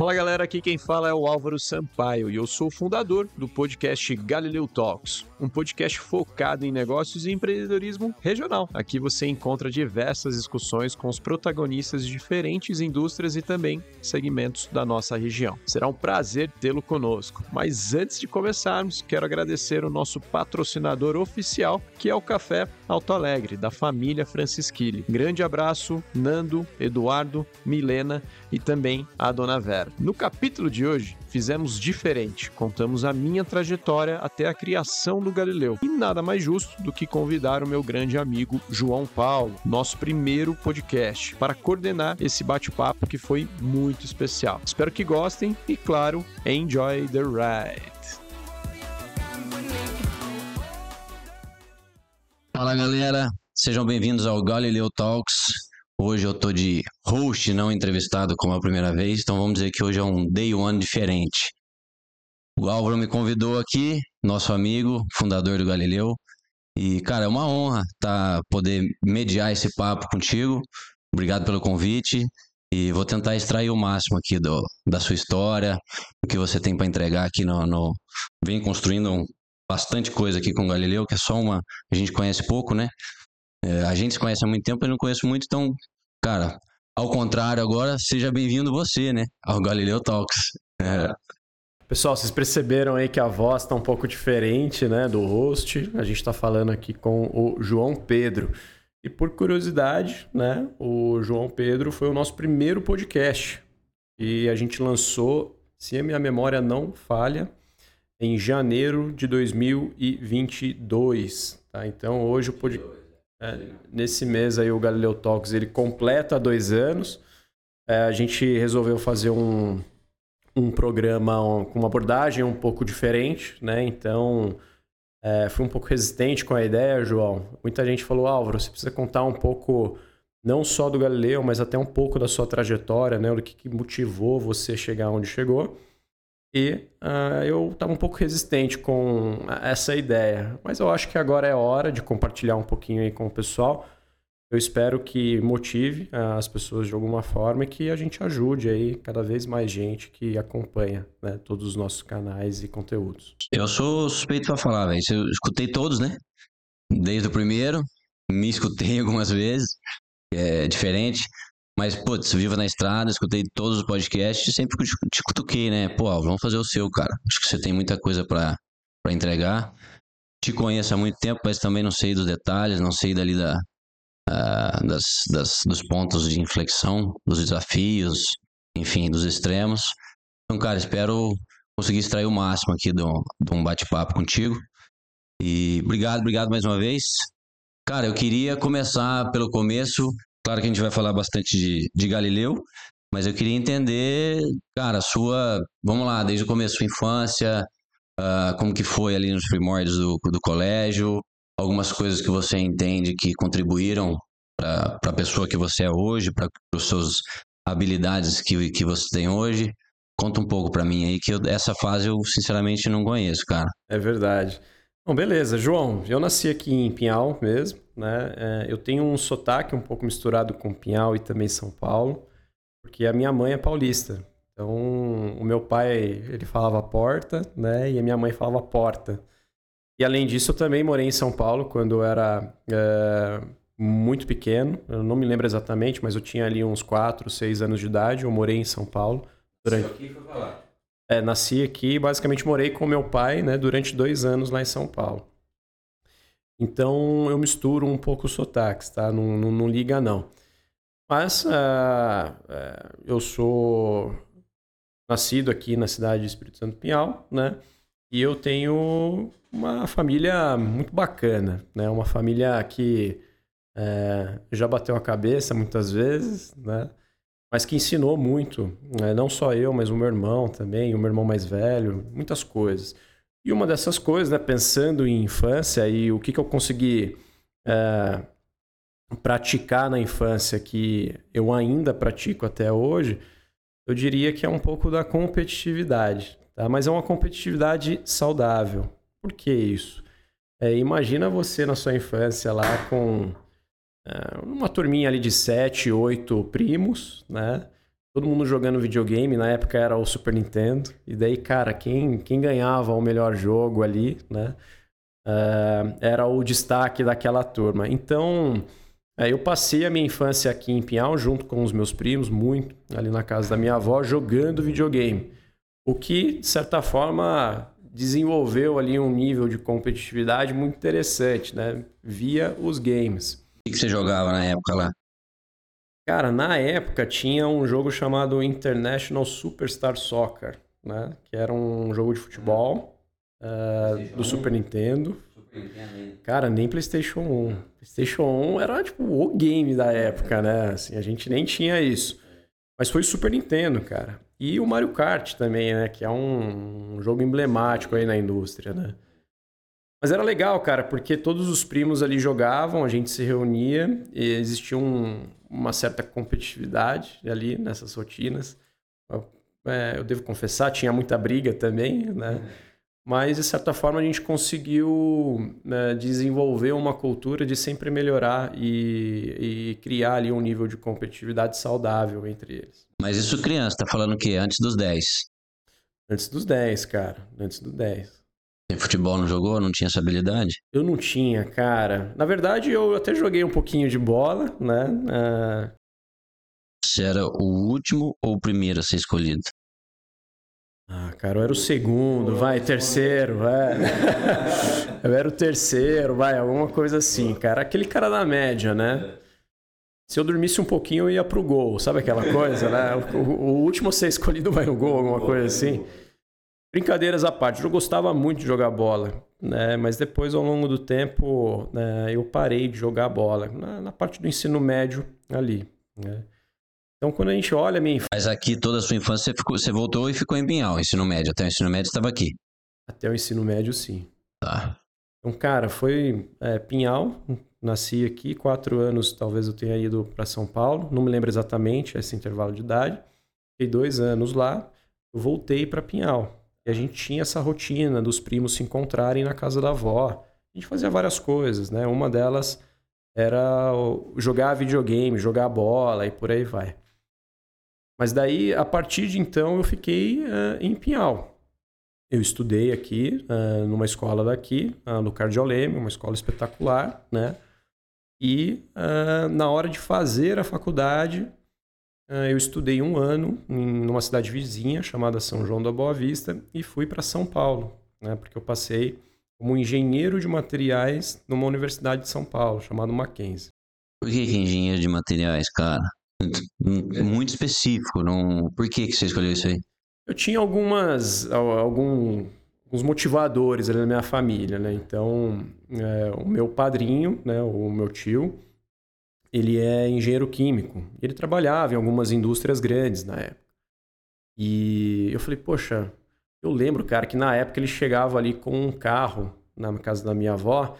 Fala galera, aqui quem fala é o Álvaro Sampaio e eu sou o fundador do podcast Galileu Talks, um podcast focado em negócios e empreendedorismo regional. Aqui você encontra diversas discussões com os protagonistas de diferentes indústrias e também segmentos da nossa região. Será um prazer tê-lo conosco. Mas antes de começarmos, quero agradecer o nosso patrocinador oficial, que é o Café Alto Alegre, da família Francisquili. Grande abraço, Nando, Eduardo, Milena e também a Dona Vera. No capítulo de hoje, fizemos diferente. Contamos a minha trajetória até a criação do Galileu. E nada mais justo do que convidar o meu grande amigo João Paulo, nosso primeiro podcast, para coordenar esse bate-papo que foi muito especial. Espero que gostem e, claro, enjoy the ride. Fala galera, sejam bem-vindos ao Galileu Talks. Hoje eu tô de host, não entrevistado como a primeira vez, então vamos dizer que hoje é um day one diferente. O Álvaro me convidou aqui, nosso amigo, fundador do Galileu, e cara, é uma honra tá poder mediar esse papo contigo. Obrigado pelo convite e vou tentar extrair o máximo aqui do, da sua história, o que você tem para entregar aqui no, no vem construindo bastante coisa aqui com o Galileu, que é só uma a gente conhece pouco, né? É, a gente se conhece há muito tempo, eu não conheço muito, então, cara, ao contrário agora, seja bem-vindo você, né, ao Galileu Talks. É. Pessoal, vocês perceberam aí que a voz está um pouco diferente, né, do host. A gente está falando aqui com o João Pedro. E por curiosidade, né, o João Pedro foi o nosso primeiro podcast. E a gente lançou, se a minha memória não falha, em janeiro de 2022. Tá? Então hoje o podcast é, nesse mês aí o Galileu Talks ele completa dois anos. É, a gente resolveu fazer um, um programa um, com uma abordagem um pouco diferente, né? Então é, fui um pouco resistente com a ideia, João. Muita gente falou, Álvaro, você precisa contar um pouco não só do Galileu, mas até um pouco da sua trajetória, né? O que, que motivou você chegar onde chegou. E uh, eu estava um pouco resistente com essa ideia. Mas eu acho que agora é hora de compartilhar um pouquinho aí com o pessoal. Eu espero que motive uh, as pessoas de alguma forma e que a gente ajude aí cada vez mais gente que acompanha né, todos os nossos canais e conteúdos. Eu sou suspeito para falar, velho. Eu escutei todos, né? Desde o primeiro, me escutei algumas vezes. É diferente. Mas, putz, viva na estrada, escutei todos os podcasts, sempre te cutuquei, né? Pô, vamos fazer o seu, cara. Acho que você tem muita coisa para entregar. Te conheço há muito tempo, mas também não sei dos detalhes, não sei dali da, uh, das, das, dos pontos de inflexão, dos desafios, enfim, dos extremos. Então, cara, espero conseguir extrair o máximo aqui de um bate-papo contigo. E obrigado, obrigado mais uma vez. Cara, eu queria começar pelo começo Claro que a gente vai falar bastante de, de Galileu, mas eu queria entender, cara, sua, vamos lá, desde o começo, sua infância, uh, como que foi ali nos primórdios do, do colégio, algumas coisas que você entende que contribuíram para a pessoa que você é hoje, para as suas habilidades que, que você tem hoje. Conta um pouco para mim aí, que eu, essa fase eu sinceramente não conheço, cara. É verdade. Bom, beleza. João, eu nasci aqui em Pinhal mesmo, né? É, eu tenho um sotaque um pouco misturado com Pinhal e também São Paulo, porque a minha mãe é paulista. Então, o meu pai, ele falava porta, né? E a minha mãe falava porta. E além disso, eu também morei em São Paulo quando eu era é, muito pequeno. Eu não me lembro exatamente, mas eu tinha ali uns 4, 6 anos de idade. Eu morei em São Paulo. Durante... Isso aqui foi falar. É, nasci aqui e basicamente morei com meu pai né, durante dois anos lá em São Paulo. Então eu misturo um pouco os sotaques, tá? Não, não, não liga não. Mas uh, uh, eu sou nascido aqui na cidade de Espírito Santo Pinhal, né? E eu tenho uma família muito bacana, né? Uma família que uh, já bateu a cabeça muitas vezes, né? Mas que ensinou muito, né? não só eu, mas o meu irmão também, o meu irmão mais velho, muitas coisas. E uma dessas coisas, né, pensando em infância e o que, que eu consegui é, praticar na infância que eu ainda pratico até hoje, eu diria que é um pouco da competitividade, tá? mas é uma competitividade saudável. Por que isso? É, imagina você na sua infância lá com uma turminha ali de sete, oito primos, né? todo mundo jogando videogame, na época era o Super Nintendo, e daí, cara, quem, quem ganhava o melhor jogo ali, né? Uh, era o destaque daquela turma. Então, é, eu passei a minha infância aqui em Pinhal, junto com os meus primos, muito ali na casa da minha avó, jogando videogame. O que, de certa forma, desenvolveu ali um nível de competitividade muito interessante, né? Via os games. O que você jogava na época lá? Cara, na época tinha um jogo chamado International Superstar Soccer, né? Que era um jogo de futebol uh, do Super Nintendo. Cara, nem PlayStation 1. PlayStation 1 era tipo o game da época, né? Assim, a gente nem tinha isso. Mas foi Super Nintendo, cara. E o Mario Kart também, né? Que é um, um jogo emblemático aí na indústria, né? Mas era legal, cara, porque todos os primos ali jogavam, a gente se reunia e existia um, uma certa competitividade ali nessas rotinas. Eu, é, eu devo confessar, tinha muita briga também, né? Mas, de certa forma, a gente conseguiu né, desenvolver uma cultura de sempre melhorar e, e, criar ali um nível de competitividade saudável entre eles. Mas isso criança, tá falando o quê? Antes dos 10? Antes dos 10, cara. Antes dos 10. Futebol não jogou? Não tinha essa habilidade? Eu não tinha, cara. Na verdade, eu até joguei um pouquinho de bola, né? Uh... Você era o último ou o primeiro a ser escolhido? Ah, cara, eu era o segundo, vai, terceiro, vai. eu era o terceiro, vai, alguma coisa assim, cara. Aquele cara da média, né? Se eu dormisse um pouquinho, eu ia pro gol, sabe aquela coisa, né? O, o último a ser escolhido vai no gol, alguma coisa assim. Brincadeiras à parte, eu gostava muito de jogar bola, né? Mas depois, ao longo do tempo, né, eu parei de jogar bola, na, na parte do ensino médio ali, né? Então, quando a gente olha a minha infância... Mas aqui, toda a sua infância, você, ficou, você voltou e ficou em Pinhal, ensino médio. Até o ensino médio estava aqui. Até o ensino médio, sim. Tá. Então, cara, foi é, Pinhal, nasci aqui, quatro anos talvez eu tenha ido para São Paulo, não me lembro exatamente esse intervalo de idade. Fiquei dois anos lá, eu voltei para Pinhal. E a gente tinha essa rotina dos primos se encontrarem na casa da avó. A gente fazia várias coisas, né? Uma delas era jogar videogame, jogar bola e por aí vai. Mas daí, a partir de então, eu fiquei uh, em Pinhal. Eu estudei aqui, uh, numa escola daqui, uh, no Cardioleme, uma escola espetacular, né? E na hora de fazer a faculdade, eu estudei um ano em uma cidade vizinha chamada São João da Boa Vista e fui para São Paulo, né? Porque eu passei como engenheiro de materiais numa universidade de São Paulo, chamada Mackenzie. Por que, que engenheiro de materiais, cara? Muito específico. Não... Por que, que você escolheu isso aí? Eu tinha algumas. Algum, alguns motivadores ali na minha família, né? Então, é, o meu padrinho, né, o meu tio, ele é engenheiro químico. Ele trabalhava em algumas indústrias grandes na época. E eu falei, poxa, eu lembro, cara, que na época ele chegava ali com um carro na casa da minha avó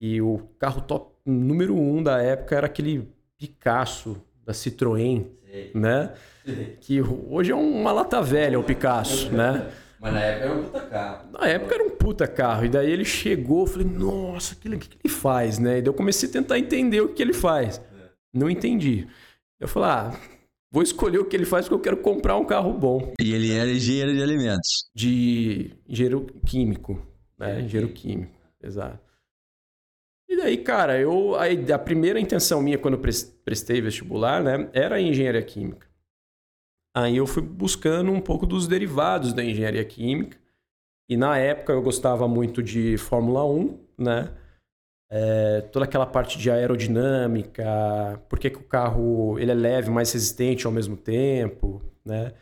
e o carro top número um da época era aquele Picasso da Citroën, né? Que hoje é uma lata velha o Picasso, né? Mas na época era um puta carro. Na época era um puta carro. E daí ele chegou, eu falei, nossa, o que, que, ele faz, né? E daí eu comecei a tentar entender o que ele faz. É. Não entendi. Eu falei, ah, vou escolher o que ele faz porque eu quero comprar um carro bom. E ele era engenheiro de alimentos. De engenheiro químico, né? Engenheiro químico, exato. E daí, cara, eu a, a primeira intenção minha quando eu prestei vestibular, né, era engenharia química. Aí eu fui buscando um pouco dos derivados da engenharia química. E na época eu gostava muito de Fórmula 1, né? É, toda aquela parte de aerodinâmica, por que, que o carro ele é leve, mais resistente ao mesmo tempo, né?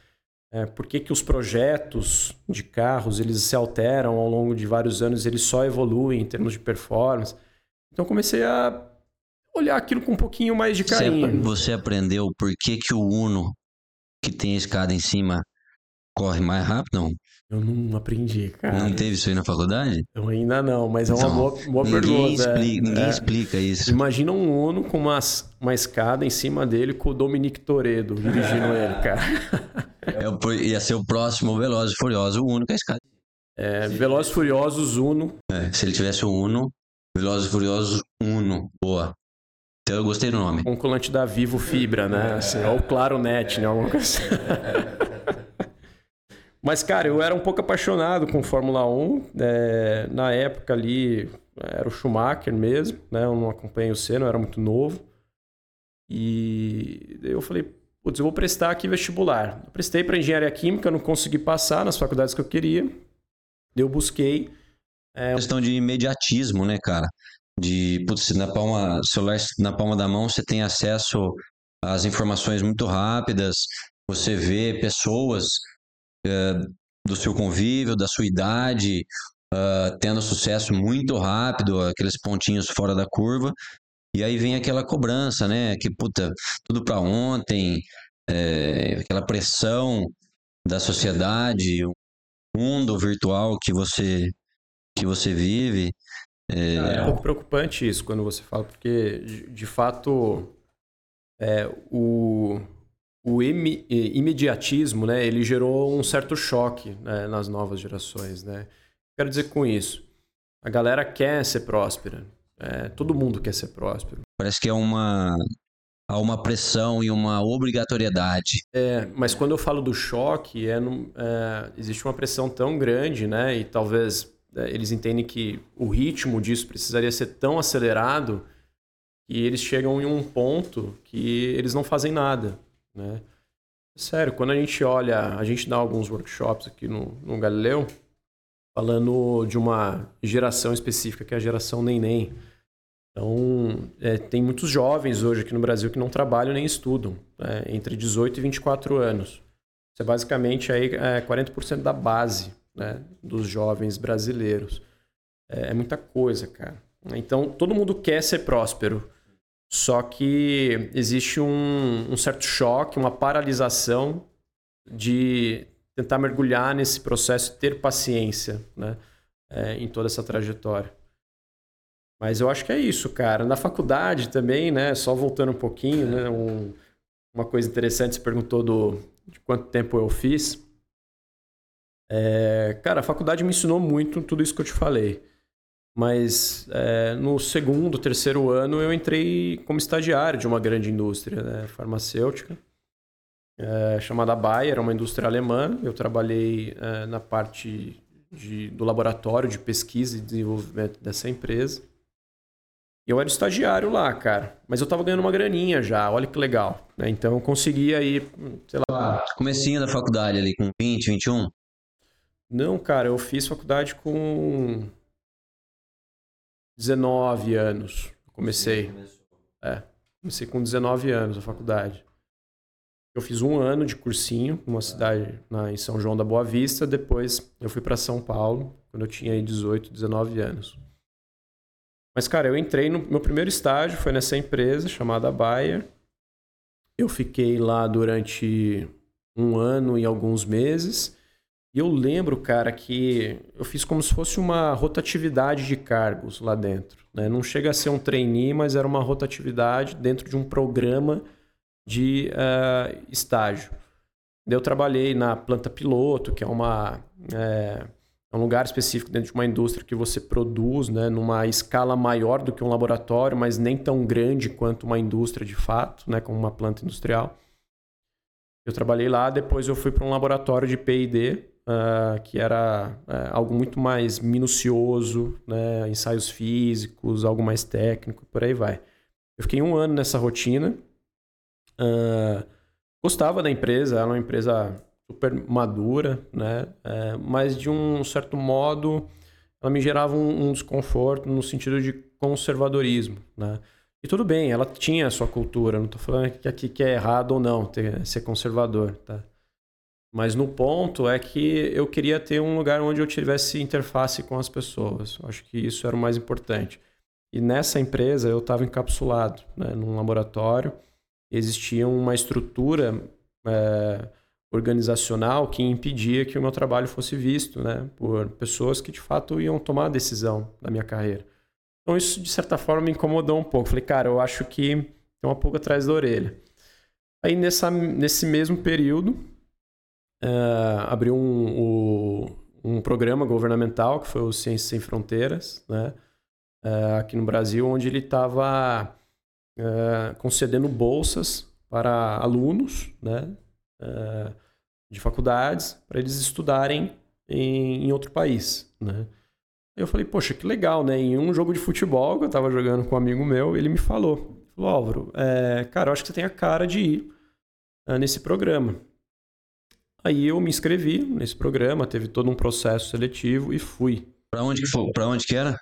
É, por que, que os projetos de carros eles se alteram ao longo de vários anos, eles só evoluem em termos de performance. Então comecei a olhar aquilo com um pouquinho mais de carinho. Você aprendeu por que, que o Uno, que tem a escada em cima, corre mais rápido? Não. Eu não aprendi, cara. Não teve isso aí na faculdade? Eu ainda não, mas é uma então, boa, boa ninguém pergunta. Explica, ninguém é. explica isso. Imagina um Uno com uma, uma escada em cima dele com o Dominique Toredo dirigindo ele, cara. É, ia ser o próximo Velozes e Furiosos, o Uno com a escada. É, Velozes e Furiosos Uno. É, se ele tivesse o Uno, Velozes e Furiosos 1. Boa. Então eu gostei do nome. Um colante da Vivo Fibra, né? Assim, ou Claro Net, né? Alguma coisa assim. Mas, cara, eu era um pouco apaixonado com Fórmula 1. É, na época ali, era o Schumacher mesmo, né? Eu não acompanhei o Senna, eu era muito novo. E eu falei, putz, eu vou prestar aqui vestibular. Eu prestei para engenharia química, não consegui passar nas faculdades que eu queria. Eu busquei. É... Questão de imediatismo, né, cara? De, putz, na palma, celular na palma da mão, você tem acesso às informações muito rápidas, você vê pessoas uh, do seu convívio, da sua idade, uh, tendo sucesso muito rápido, aqueles pontinhos fora da curva, e aí vem aquela cobrança, né? Que, puta, tudo para ontem, é, aquela pressão da sociedade, o mundo virtual que você, que você vive. É... é um pouco preocupante isso quando você fala, porque, de, de fato, é, o, o imediatismo, né, ele gerou um certo choque né, nas novas gerações, né? Quero dizer com isso, a galera quer ser próspera, é, todo mundo quer ser próspero. Parece que é uma há uma pressão e uma obrigatoriedade. É, mas quando eu falo do choque, é, é existe uma pressão tão grande, né? E talvez é, eles entendem que o ritmo disso precisaria ser tão acelerado que eles chegam em um ponto que eles não fazem nada, né? Sério, quando a gente olha, a gente dá alguns workshops aqui no, no Galileu, falando de uma geração específica, que é a geração Neném. Então, é, tem muitos jovens hoje aqui no Brasil que não trabalham nem estudam, né? entre 18 e 24 anos. Isso é basicamente aí, é 40% da base né? dos jovens brasileiros. É, é muita coisa, cara. Então, todo mundo quer ser próspero, só que existe um, um certo choque, uma paralisação de tentar mergulhar nesse processo, ter paciência né? É, em toda essa trajetória. Mas eu acho que é isso, cara. Na faculdade também, né? Só voltando um pouquinho, né? Um, uma coisa interessante, você perguntou do, de quanto tempo eu fiz. É, cara, a faculdade me ensinou muito tudo isso que eu te falei. Mas é, no segundo, terceiro ano eu entrei como estagiário de uma grande indústria né, farmacêutica, é, chamada Bayer, uma indústria alemã. Eu trabalhei é, na parte de, do laboratório de pesquisa e desenvolvimento dessa empresa. Eu era estagiário lá, cara. Mas eu tava ganhando uma graninha já, olha que legal. Né? Então eu conseguia ir, sei lá. Comecinho da faculdade ali, com 20, 21? Não, cara, eu fiz faculdade com 19 anos. Comecei. É, comecei com 19 anos a faculdade. Eu fiz um ano de cursinho numa cidade na, em São João da Boa Vista. Depois eu fui para São Paulo, quando eu tinha 18, 19 anos. Mas, cara, eu entrei no meu primeiro estágio, foi nessa empresa chamada Bayer. Eu fiquei lá durante um ano e alguns meses. E eu lembro, cara, que eu fiz como se fosse uma rotatividade de cargos lá dentro. Né? Não chega a ser um trainee, mas era uma rotatividade dentro de um programa de uh, estágio. Eu trabalhei na planta piloto, que é uma. É, é um lugar específico dentro de uma indústria que você produz, né, numa escala maior do que um laboratório, mas nem tão grande quanto uma indústria de fato, né, como uma planta industrial. Eu trabalhei lá, depois eu fui para um laboratório de P&D, uh, que era uh, algo muito mais minucioso, né, ensaios físicos, algo mais técnico, por aí vai. Eu fiquei um ano nessa rotina. Uh, gostava da empresa, era uma empresa super madura, né? É, mas de um certo modo ela me gerava um, um, desconforto no sentido de conservadorismo, né? E tudo bem, ela tinha a sua cultura, não estou falando que aqui que é errado ou não ter, ser conservador, tá? Mas no ponto é que eu queria ter um lugar onde eu tivesse interface com as pessoas. Acho que isso era o mais importante. E nessa empresa eu estava encapsulado, né, num laboratório. Existia uma estrutura é, organizacional que impedia que o meu trabalho fosse visto né, por pessoas que de fato iam tomar a decisão da minha carreira. Então isso de certa forma me incomodou um pouco. Falei, cara, eu acho que tem uma pulga atrás da orelha. Aí nessa, nesse mesmo período, uh, abriu um, um, programa governamental que foi o Ciências Sem Fronteiras, né, uh, aqui no Brasil, onde ele estava uh, concedendo bolsas para alunos né, de faculdades para eles estudarem em, em outro país. Né? Eu falei, poxa, que legal, né? Em um jogo de futebol que eu estava jogando com um amigo meu, ele me falou, falou, Álvaro, é, cara, eu acho que você tem a cara de ir nesse programa. Aí eu me inscrevi nesse programa, teve todo um processo seletivo e fui. Para onde que foi? Para onde que era?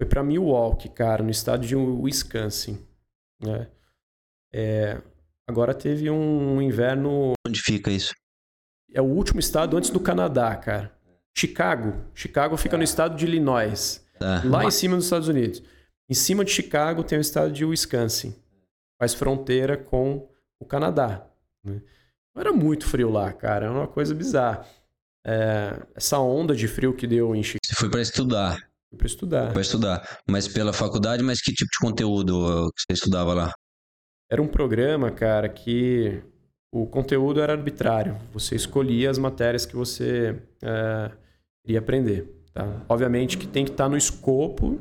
Foi para Milwaukee, cara, no estado de Wisconsin. Né? É, agora teve um inverno. Onde fica isso? É o último estado antes do Canadá, cara. Chicago. Chicago fica no estado de Illinois. Tá. Lá em cima dos Estados Unidos. Em cima de Chicago tem o estado de Wisconsin. Faz fronteira com o Canadá. Né? Era muito frio lá, cara. Era uma coisa bizarra. É, essa onda de frio que deu em Chicago. Você foi para estudar? Fui para estudar. Para estudar. Mas pela faculdade, mas que tipo de conteúdo que você estudava lá? Era um programa, cara, que o conteúdo era arbitrário. Você escolhia as matérias que você é, iria aprender. Tá? Obviamente que tem que estar no escopo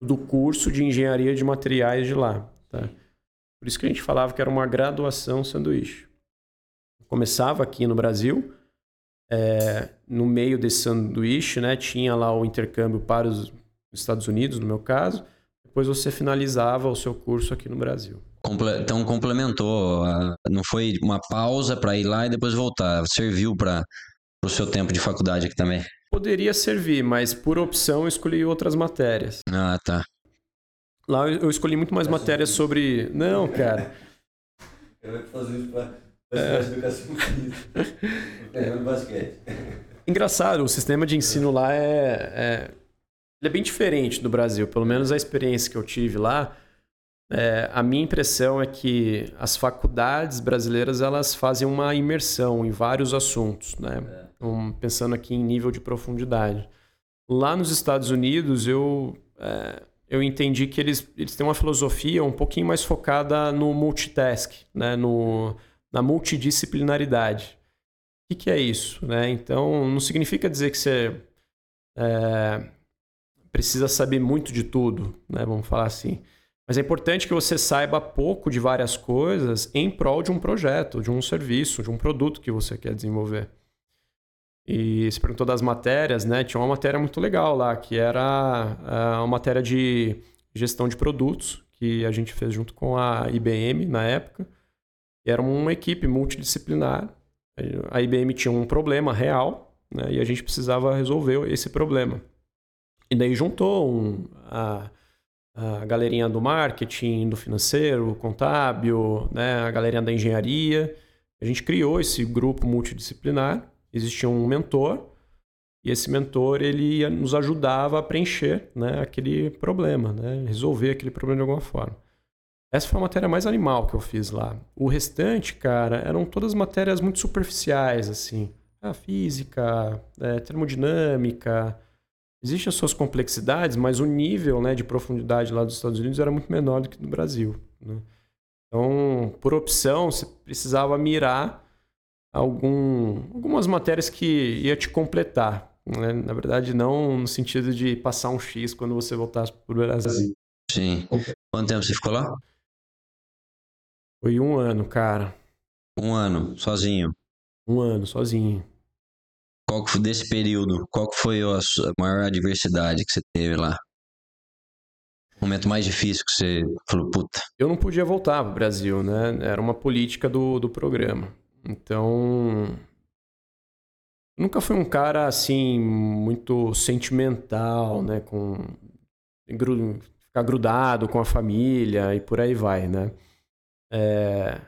do curso de engenharia de materiais de lá. Tá? Por isso que a gente falava que era uma graduação sanduíche. Começava aqui no Brasil, é, no meio desse sanduíche, né, tinha lá o intercâmbio para os Estados Unidos, no meu caso. Depois você finalizava o seu curso aqui no Brasil. Então complementou, não foi uma pausa para ir lá e depois voltar, serviu para o seu tempo de faculdade aqui também. Poderia servir, mas por opção eu escolhi outras matérias. Ah, tá. Lá eu escolhi muito mais matérias sobre. Não, cara. Eu vou fazer isso para é. educação física. basquete. Engraçado, o sistema de ensino lá é, é, é bem diferente do Brasil. Pelo menos a experiência que eu tive lá é, a minha impressão é que as faculdades brasileiras elas fazem uma imersão em vários assuntos, né? É. Então, pensando aqui em nível de profundidade. Lá nos Estados Unidos, eu, é, eu entendi que eles, eles têm uma filosofia um pouquinho mais focada no multitask, né? no, na multidisciplinaridade. O que, que é isso? Né? Então, não significa dizer que você é, precisa saber muito de tudo, né? vamos falar assim. Mas é importante que você saiba pouco de várias coisas em prol de um projeto, de um serviço, de um produto que você quer desenvolver. E se perguntou das matérias, né? Tinha uma matéria muito legal lá, que era uh, uma matéria de gestão de produtos, que a gente fez junto com a IBM na época. Era uma equipe multidisciplinar. A IBM tinha um problema real, né? E a gente precisava resolver esse problema. E daí juntou um, a a galerinha do marketing, do financeiro, contábil, né, a galerinha da engenharia. A gente criou esse grupo multidisciplinar. Existia um mentor e esse mentor ele nos ajudava a preencher né, aquele problema, né, resolver aquele problema de alguma forma. Essa foi a matéria mais animal que eu fiz lá. O restante, cara, eram todas matérias muito superficiais, assim. A física, é, termodinâmica, Existem as suas complexidades, mas o nível né, de profundidade lá dos Estados Unidos era muito menor do que no Brasil. Né? Então, por opção, você precisava mirar algum, algumas matérias que ia te completar. Né? Na verdade, não no sentido de passar um X quando você voltasse para o Brasil. Sim. Quanto tempo você ficou lá? Foi um ano, cara. Um ano, sozinho? Um ano, sozinho. Qual que foi desse período? Qual que foi a maior adversidade que você teve lá? O momento mais difícil que você falou, puta. Eu não podia voltar para o Brasil, né? Era uma política do, do programa. Então. Nunca fui um cara assim, muito sentimental, né? Com. Ficar grudado com a família e por aí vai, né? É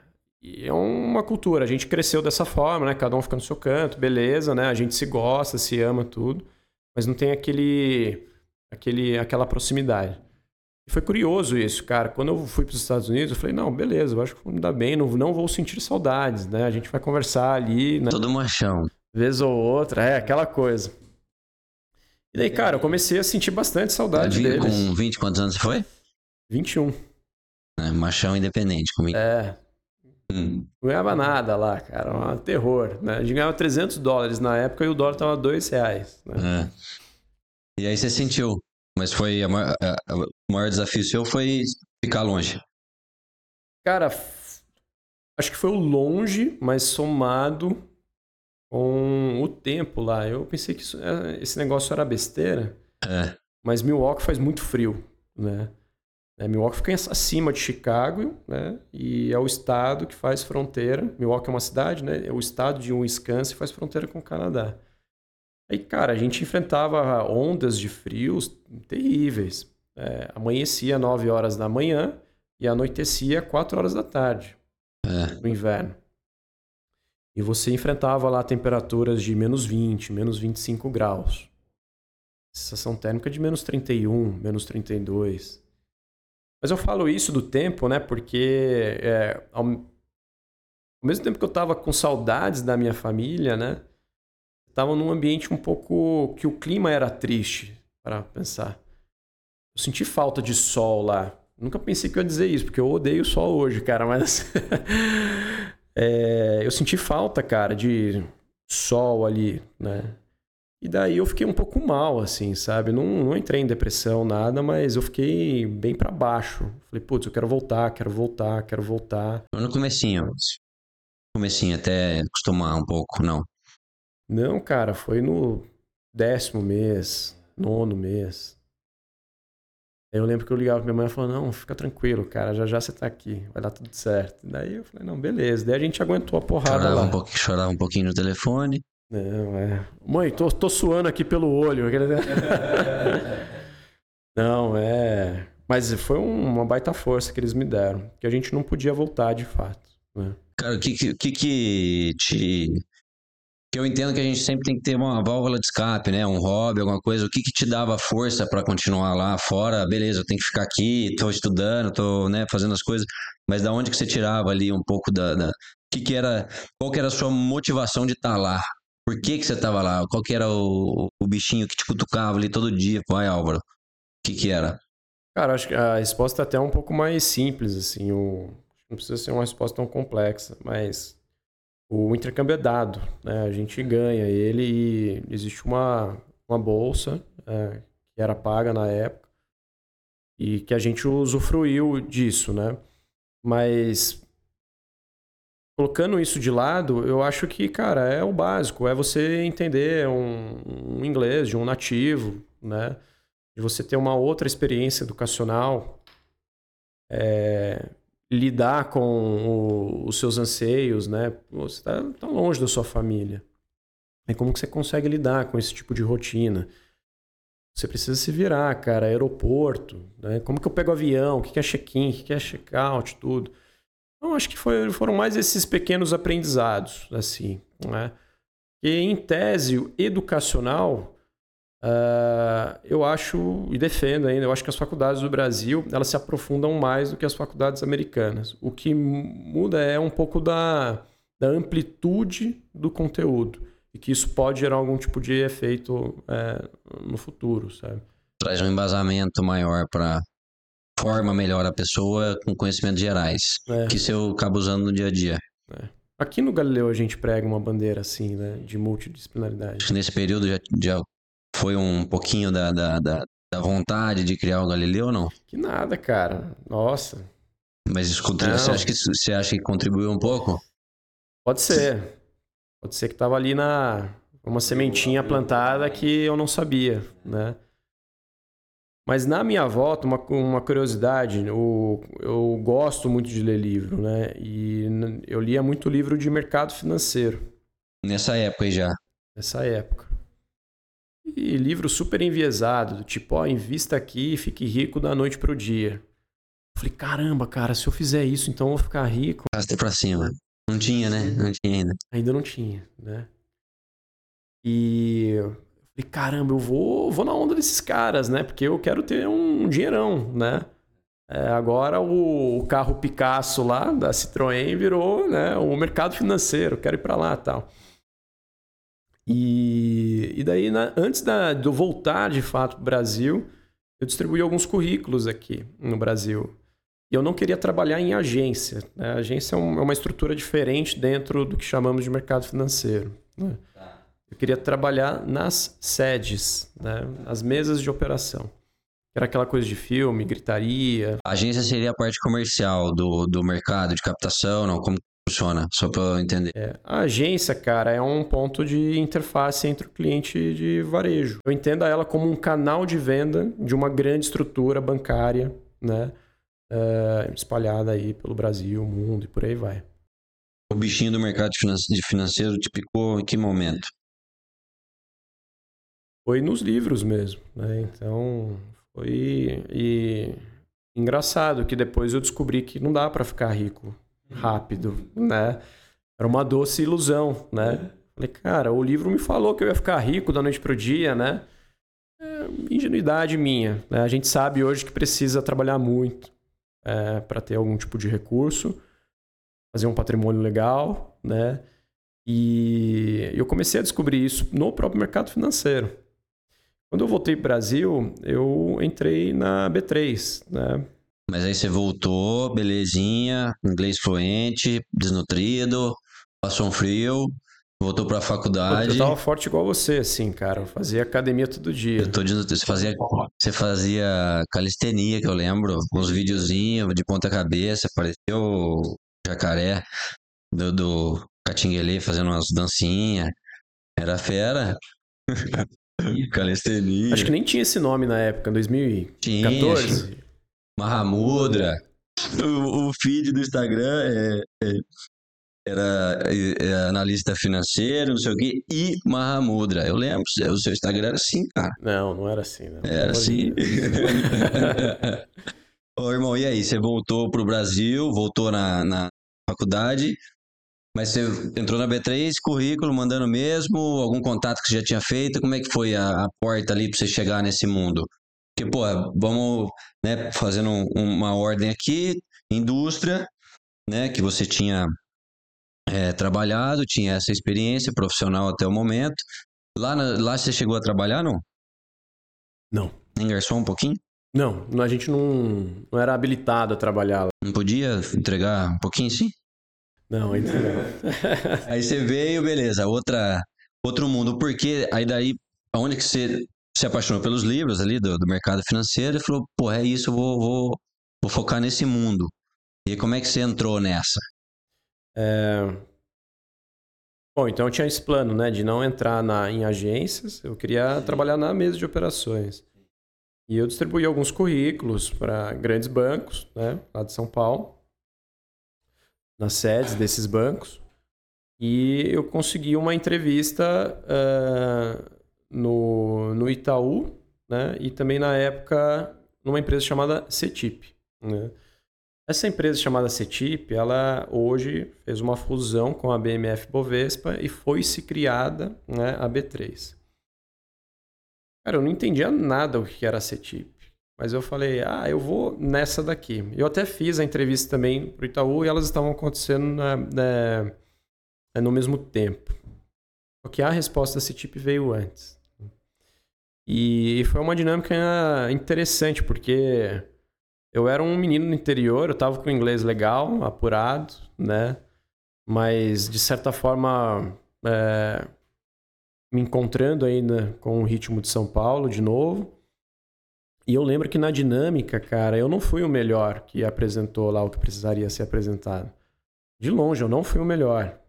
e é uma cultura, a gente cresceu dessa forma, né? Cada um fica no seu canto, beleza, né? A gente se gosta, se ama tudo, mas não tem aquele, aquele aquela proximidade. E foi curioso isso, cara. Quando eu fui para os Estados Unidos, eu falei, não, beleza, eu acho que vou me dar bem, não, não vou sentir saudades, né? A gente vai conversar ali, né? Todo machão. Vez ou outra, é, aquela coisa. E daí, cara, eu comecei a sentir bastante saudade deles. Com 20, quantos anos você foi? 21. É, machão independente comigo. É, Hum. Não ganhava nada lá, cara. Um terror. Né? A gente ganhava 300 dólares na época e o dólar tava 2 reais. Né? É. E aí você sentiu. Mas foi. A maior, a, a, o maior desafio seu foi ficar longe. Cara, acho que foi o longe, mas somado com o tempo lá. Eu pensei que isso- é, esse negócio era besteira, É. mas Milwaukee faz muito frio, né? É, Milwaukee fica acima de Chicago, né? E é o estado que faz fronteira. Milwaukee é uma cidade, né? É o estado de Wisconsin que faz fronteira com o Canadá. Aí, cara, a gente enfrentava ondas de frios terríveis. É, amanhecia 9 horas da manhã e anoitecia 4 horas da tarde É. no inverno. E você enfrentava lá temperaturas de menos 20, menos 25 graus. Sensação térmica de menos 31, menos 32. Mas eu falo isso do tempo, né? Porque é, ao, ao mesmo tempo que eu tava com saudades da minha família, né? Eu tava num ambiente um pouco que o clima era triste, para pensar. Eu senti falta de sol lá. Nunca pensei que eu ia dizer isso, porque eu odeio sol hoje, cara, mas. É, eu senti falta, cara, de sol ali, né? E daí eu fiquei um pouco mal, assim, sabe? Não, não entrei em depressão, nada, mas eu fiquei bem pra baixo. Falei, putz, eu quero voltar, quero voltar, quero voltar. No comecinho. Comecinho, até acostumar um pouco, não. Não, cara, foi no décimo mês, nono mês. Aí eu lembro que eu ligava pra minha mãe e falava, não, fica tranquilo, cara, já já você tá aqui, vai dar tudo certo. Daí eu falei, não, beleza. Daí a gente aguentou a porrada Chorava lá. um, pouquinho, chorava um pouquinho no telefone. Não, é. Mãe, tô, tô suando aqui pelo olho. Não, é. Mas foi um- uma baita força que eles me deram. Que a gente não podia voltar de fato. né? Cara, o que que, que te. Que eu entendo que a gente sempre tem que ter uma válvula de escape, né? Um hobby, alguma coisa. O que que te dava força pra continuar lá fora? Beleza, eu tenho que ficar aqui, tô estudando, tô, né, fazendo as coisas. Mas da onde que você tirava ali um pouco da. da... Que que era, qual que era a sua motivação de estar lá? Por que que você tava lá? Qual que era o, o bichinho que te cutucava ali todo dia? Vai, Álvaro. O que que era? Cara, acho que a resposta até é um pouco mais simples, assim. O... Não precisa ser uma resposta tão complexa, mas o intercâmbio é dado, né? A gente ganha ele e existe uma, uma bolsa é, que era paga na época e que a gente usufruiu disso, né? Mas colocando isso de lado, eu acho que, cara, é o básico, é você entender um, um inglês de um nativo, né? De você ter uma outra experiência educacional, é, lidar com o- os seus anseios, né? Você está tá longe da sua família. Como que você consegue lidar com esse tipo de rotina? Você precisa se virar, cara, aeroporto, né? Como que eu pego avião? O que é check-in? O que é check-out? Tudo. Então, acho que foi- foram mais esses pequenos aprendizados, assim, né? E em tese educacional, ah, eu acho e defendo ainda, eu acho que as faculdades do Brasil elas se aprofundam mais do que as faculdades americanas. O que muda é um pouco da, da amplitude do conteúdo e que isso pode gerar algum tipo de efeito é, no futuro, sabe? Traz um embasamento maior pra forma melhor a pessoa com conhecimentos gerais. É. Que isso eu acabo usando no dia a dia. Aqui no Galileu a gente prega uma bandeira assim, né, de multidisciplinaridade. Acho que nesse período já, já foi um pouquinho da, da, da, da vontade de criar o Galileu ou não? Que nada, cara. Nossa, Mas isso você, acha que, você acha que contribuiu um pouco? Pode ser. Pode ser que tava ali na uma sementinha plantada que eu não sabia, né? Mas na minha volta, uma, uma curiosidade, eu, eu gosto muito de ler livro, né? E eu lia muito livro de mercado financeiro Nessa época aí já. nessa época. E livro super enviesado, do tipo, ó, invista aqui e fique rico da noite pro dia. Eu falei, caramba, cara, se eu fizer isso, então eu vou ficar rico. Arrasta pra cima. Não tinha, né? Não tinha ainda. Ainda não tinha, né? E falei, caramba, eu vou, vou na onda desses caras, né? Porque eu quero ter um dinheirão, né? É, agora o, o carro Picasso lá da Citroën virou né, o mercado financeiro, quero ir para lá tal. E, e daí, na- antes da, de eu voltar de fato para Brasil, eu distribuí alguns currículos aqui no Brasil. E eu não queria trabalhar em agência. Né? A agência é um- é uma estrutura diferente dentro do que chamamos de mercado financeiro. né? Eu queria trabalhar nas sedes, né? nas mesas de operação. era aquela coisa de filme, gritaria. A agência seria a parte comercial do, do mercado, de captação, não? Como funciona? Só para eu entender. É, a agência, cara, é um ponto de interface entre o cliente de varejo. Eu entendo ela como um canal de venda de uma grande estrutura bancária, né? É, espalhada aí pelo Brasil, mundo e por aí vai. O bichinho do mercado financeiro te picou em que momento? Foi nos livros mesmo, né? Então, foi e engraçado que depois eu descobri que não dá para ficar rico rápido, né? Era uma doce ilusão, né? Falei, cara, o livro me falou que eu ia ficar rico da noite pro dia, né? É ingenuidade minha. Né? A gente sabe hoje que precisa trabalhar muito é, para ter algum tipo de recurso, fazer um patrimônio legal, né? E eu comecei a descobrir isso no próprio mercado financeiro. Quando eu voltei para o Brasil, eu entrei na B3, né? Mas aí você voltou, belezinha, inglês fluente, desnutrido, passou um frio, voltou para a faculdade. Eu tava forte igual você, assim, cara. Eu fazia academia todo dia. Eu tô desnutrido. Você fazia, você fazia calistenia, que eu lembro, uns videozinhos de ponta cabeça, pareceu o jacaré do, do Catinguelê fazendo umas dancinhas. Era fera. Calistenia. Acho que nem tinha esse nome na época, em 2014. Tinha, Mahamudra. O, o, feed do Instagram é, é, era é, analista financeiro, não sei o quê, e Mahamudra. Eu lembro, o seu Instagram era assim, cara. Não, não era assim. Não. Era assim. Ô, irmão, e aí? Você voltou pro Brasil, voltou na, na faculdade, mas você entrou na B3, currículo, mandando mesmo, algum contato que você já tinha feito? Como é que foi a, a porta ali para você chegar nesse mundo? Porque, pô, vamos, né, fazendo uma ordem aqui, indústria, né, que você tinha é, trabalhado, tinha essa experiência profissional até o momento. Lá, na, lá você chegou a trabalhar, não? Não. Nem garçom um pouquinho? Não, a gente não, não era habilitado a trabalhar lá. Não podia entregar um pouquinho, sim? Não, ainda não. aí você veio, beleza, outra, outro mundo. Porque aí daí, aonde que você se apaixonou pelos livros ali do, do mercado financeiro e falou, pô, é isso, eu vou, vou, vou focar nesse mundo. E como é que você entrou nessa? É... Bom, então eu tinha esse plano, né, de não entrar na, em agências, eu queria trabalhar na mesa de operações. E eu distribuí alguns currículos para grandes bancos, né, lá de São Paulo nas sedes desses bancos. E eu consegui uma entrevista uh, no, no Itaú, né? E também na época numa empresa chamada CETIP. Né? Essa empresa chamada CETIP, ela hoje fez uma fusão com a BMF Bovespa e foi se criada né, a B3. Cara, eu não entendia nada o que era a CETIP. Mas eu falei, ah, eu vou nessa daqui. Eu até fiz a entrevista também pro Itaú e elas estavam acontecendo na, na, no mesmo tempo. Só que a resposta desse tipo veio antes. E foi uma dinâmica interessante, porque eu era um menino no interior, eu tava com inglês legal, apurado, né? Mas, de certa forma, é, me encontrando ainda com o ritmo de São Paulo de novo. E eu lembro que na dinâmica, cara, eu não fui o melhor que apresentou lá o que precisaria ser apresentado. De longe, eu não fui o melhor.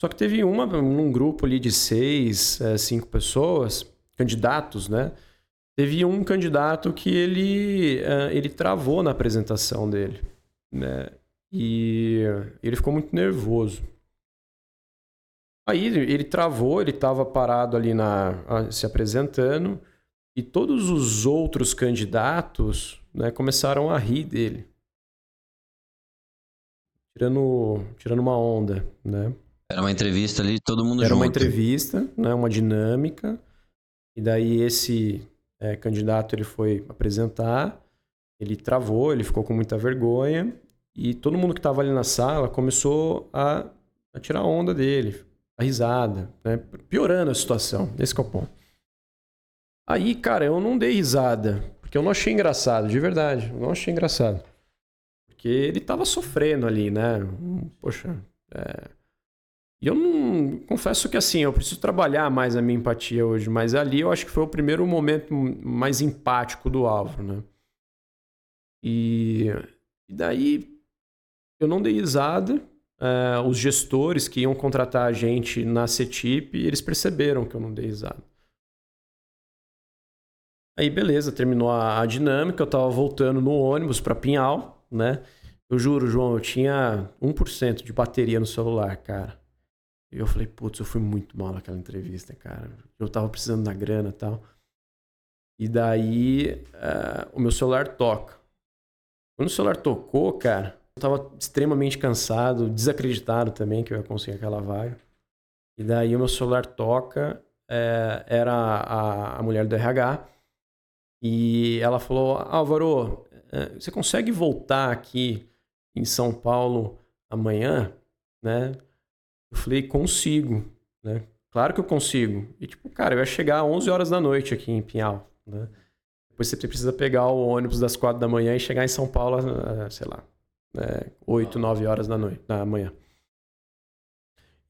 Só que teve uma, um grupo ali de seis, é, cinco pessoas, candidatos, né? Teve um candidato que ele, é, ele travou na apresentação dele, né? E ele ficou muito nervoso. Aí ele travou, ele estava parado ali na, se apresentando. E todos os outros candidatos né, começaram a rir dele. Tirando, tirando uma onda, né? Era uma entrevista ali, todo mundo Era junto. uma entrevista, né, uma dinâmica. E daí esse é, candidato ele foi apresentar, ele travou, ele ficou com muita vergonha. E todo mundo que estava ali na sala começou a, a tirar onda dele, a risada, né? piorando a situação. Esse é o ponto. Aí, cara, eu não dei risada, porque eu não achei engraçado, de verdade. Eu não achei engraçado. Porque ele tava sofrendo ali, né? Poxa. É... E eu não. Confesso que assim, eu preciso trabalhar mais a minha empatia hoje, mas ali eu acho que foi o primeiro momento mais empático do Álvaro, né? E, e daí eu não dei risada. É, os gestores que iam contratar a gente na CETIP, eles perceberam que eu não dei risada. Aí, beleza, terminou a, a dinâmica, eu tava voltando no ônibus para Pinhal, né? Eu juro, João, eu tinha 1% de bateria no celular, cara. E eu falei, putz, eu fui muito mal naquela entrevista, cara. Eu tava precisando da grana e tal. E daí, uh, o meu celular toca. Quando o celular tocou, cara, eu tava extremamente cansado, desacreditado também que eu ia conseguir aquela vaga. E daí o meu celular toca, é, era a, a mulher do RH, e ela falou: Álvaro, é, você consegue voltar aqui em São Paulo amanhã? Né? Eu falei: consigo. Né? Claro que eu consigo. E tipo, cara, eu ia chegar às 11 horas da noite aqui em Pinhal. Né? Depois você precisa pegar o ônibus das 4 da manhã e chegar em São Paulo, sei lá, é, 8, 9 horas da, noite, da manhã.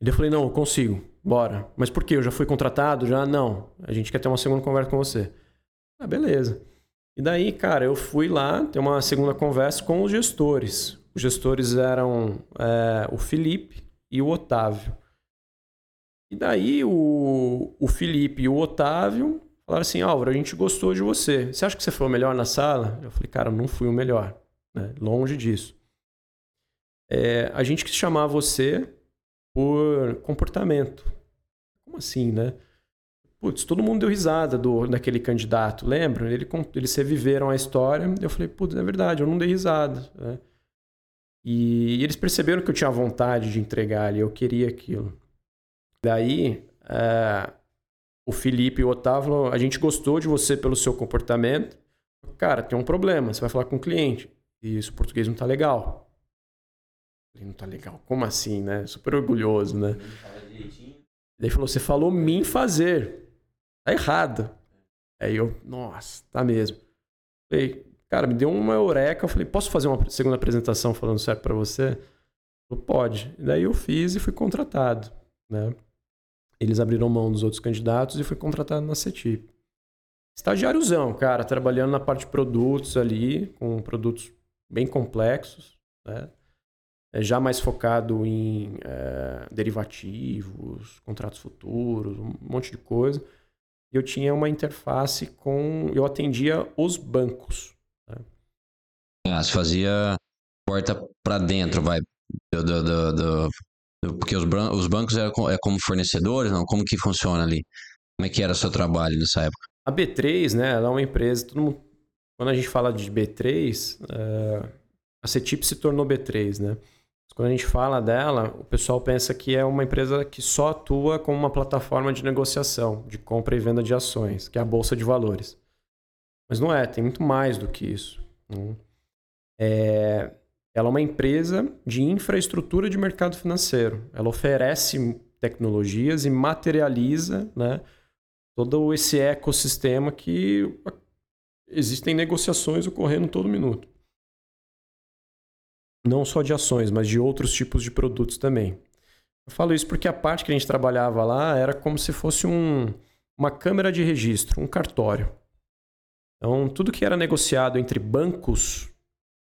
E eu falei, não, eu consigo, bora. Mas por quê? Eu já fui contratado? Já? Não. A gente quer ter uma segunda conversa com você. Ah, beleza. E daí, cara, eu fui lá ter uma segunda conversa com os gestores. Os gestores eram é, o Felipe e o Otávio. E daí o, o Felipe e o Otávio falaram assim, Álvaro, a gente gostou de você. Você acha que você foi o melhor na sala? Eu falei, cara, não fui o melhor. Né? Longe disso é, a gente quis chamar você por comportamento. Como assim, né? Putz, todo mundo deu risada do, daquele candidato, lembra? Ele, eles reviveram a história. Eu falei, putz, é verdade, eu não dei risada. Né? E, e, eles perceberam que eu tinha vontade de entregar ali, eu queria aquilo. Daí, é, o Felipe e o Otávio, a gente gostou de você pelo seu comportamento. Cara, tem um problema, você vai falar com o cliente. E isso, o português não tá legal. Falei, não tá legal. Como assim, né? Super orgulhoso, né? Ele falou, você falou mim fazer. Tá errado. Aí eu, nossa, tá mesmo. Falei, cara, me deu uma eureka. Eu falei, posso fazer uma segunda apresentação falando certo para você? Falou, pode. E daí eu fiz e fui contratado, né? Eles abriram mão dos outros candidatos e fui contratado na CETIP. Estagiáriozão, cara, trabalhando na parte de produtos ali, com produtos bem complexos, né? É, já mais focado em é, derivativos, contratos futuros, um monte de coisa. Eu tinha uma interface com. Eu atendia os bancos. Né? Ah, você fazia porta para dentro, vai. Do, do, do, porque os, os bancos é como fornecedores, não? Como que funciona ali? Como é que era o seu trabalho nessa época? A B3, né? Ela é uma empresa. Todo mundo, quando a gente fala de B3, é, a CETIP se tornou B3, né? Quando a gente fala dela, o pessoal pensa que é uma empresa que só atua como uma plataforma de negociação, de compra e venda de ações, que é a Bolsa de Valores. Mas não é, tem muito mais do que isso. Né? É, ela é uma empresa de infraestrutura de mercado financeiro. Ela oferece tecnologias e materializa né, todo esse ecossistema que existem negociações ocorrendo todo minuto não só de ações, mas de outros tipos de produtos também. Eu falo isso porque a parte que a gente trabalhava lá era como se fosse um, uma câmera de registro, um cartório. Então, tudo que era negociado entre bancos,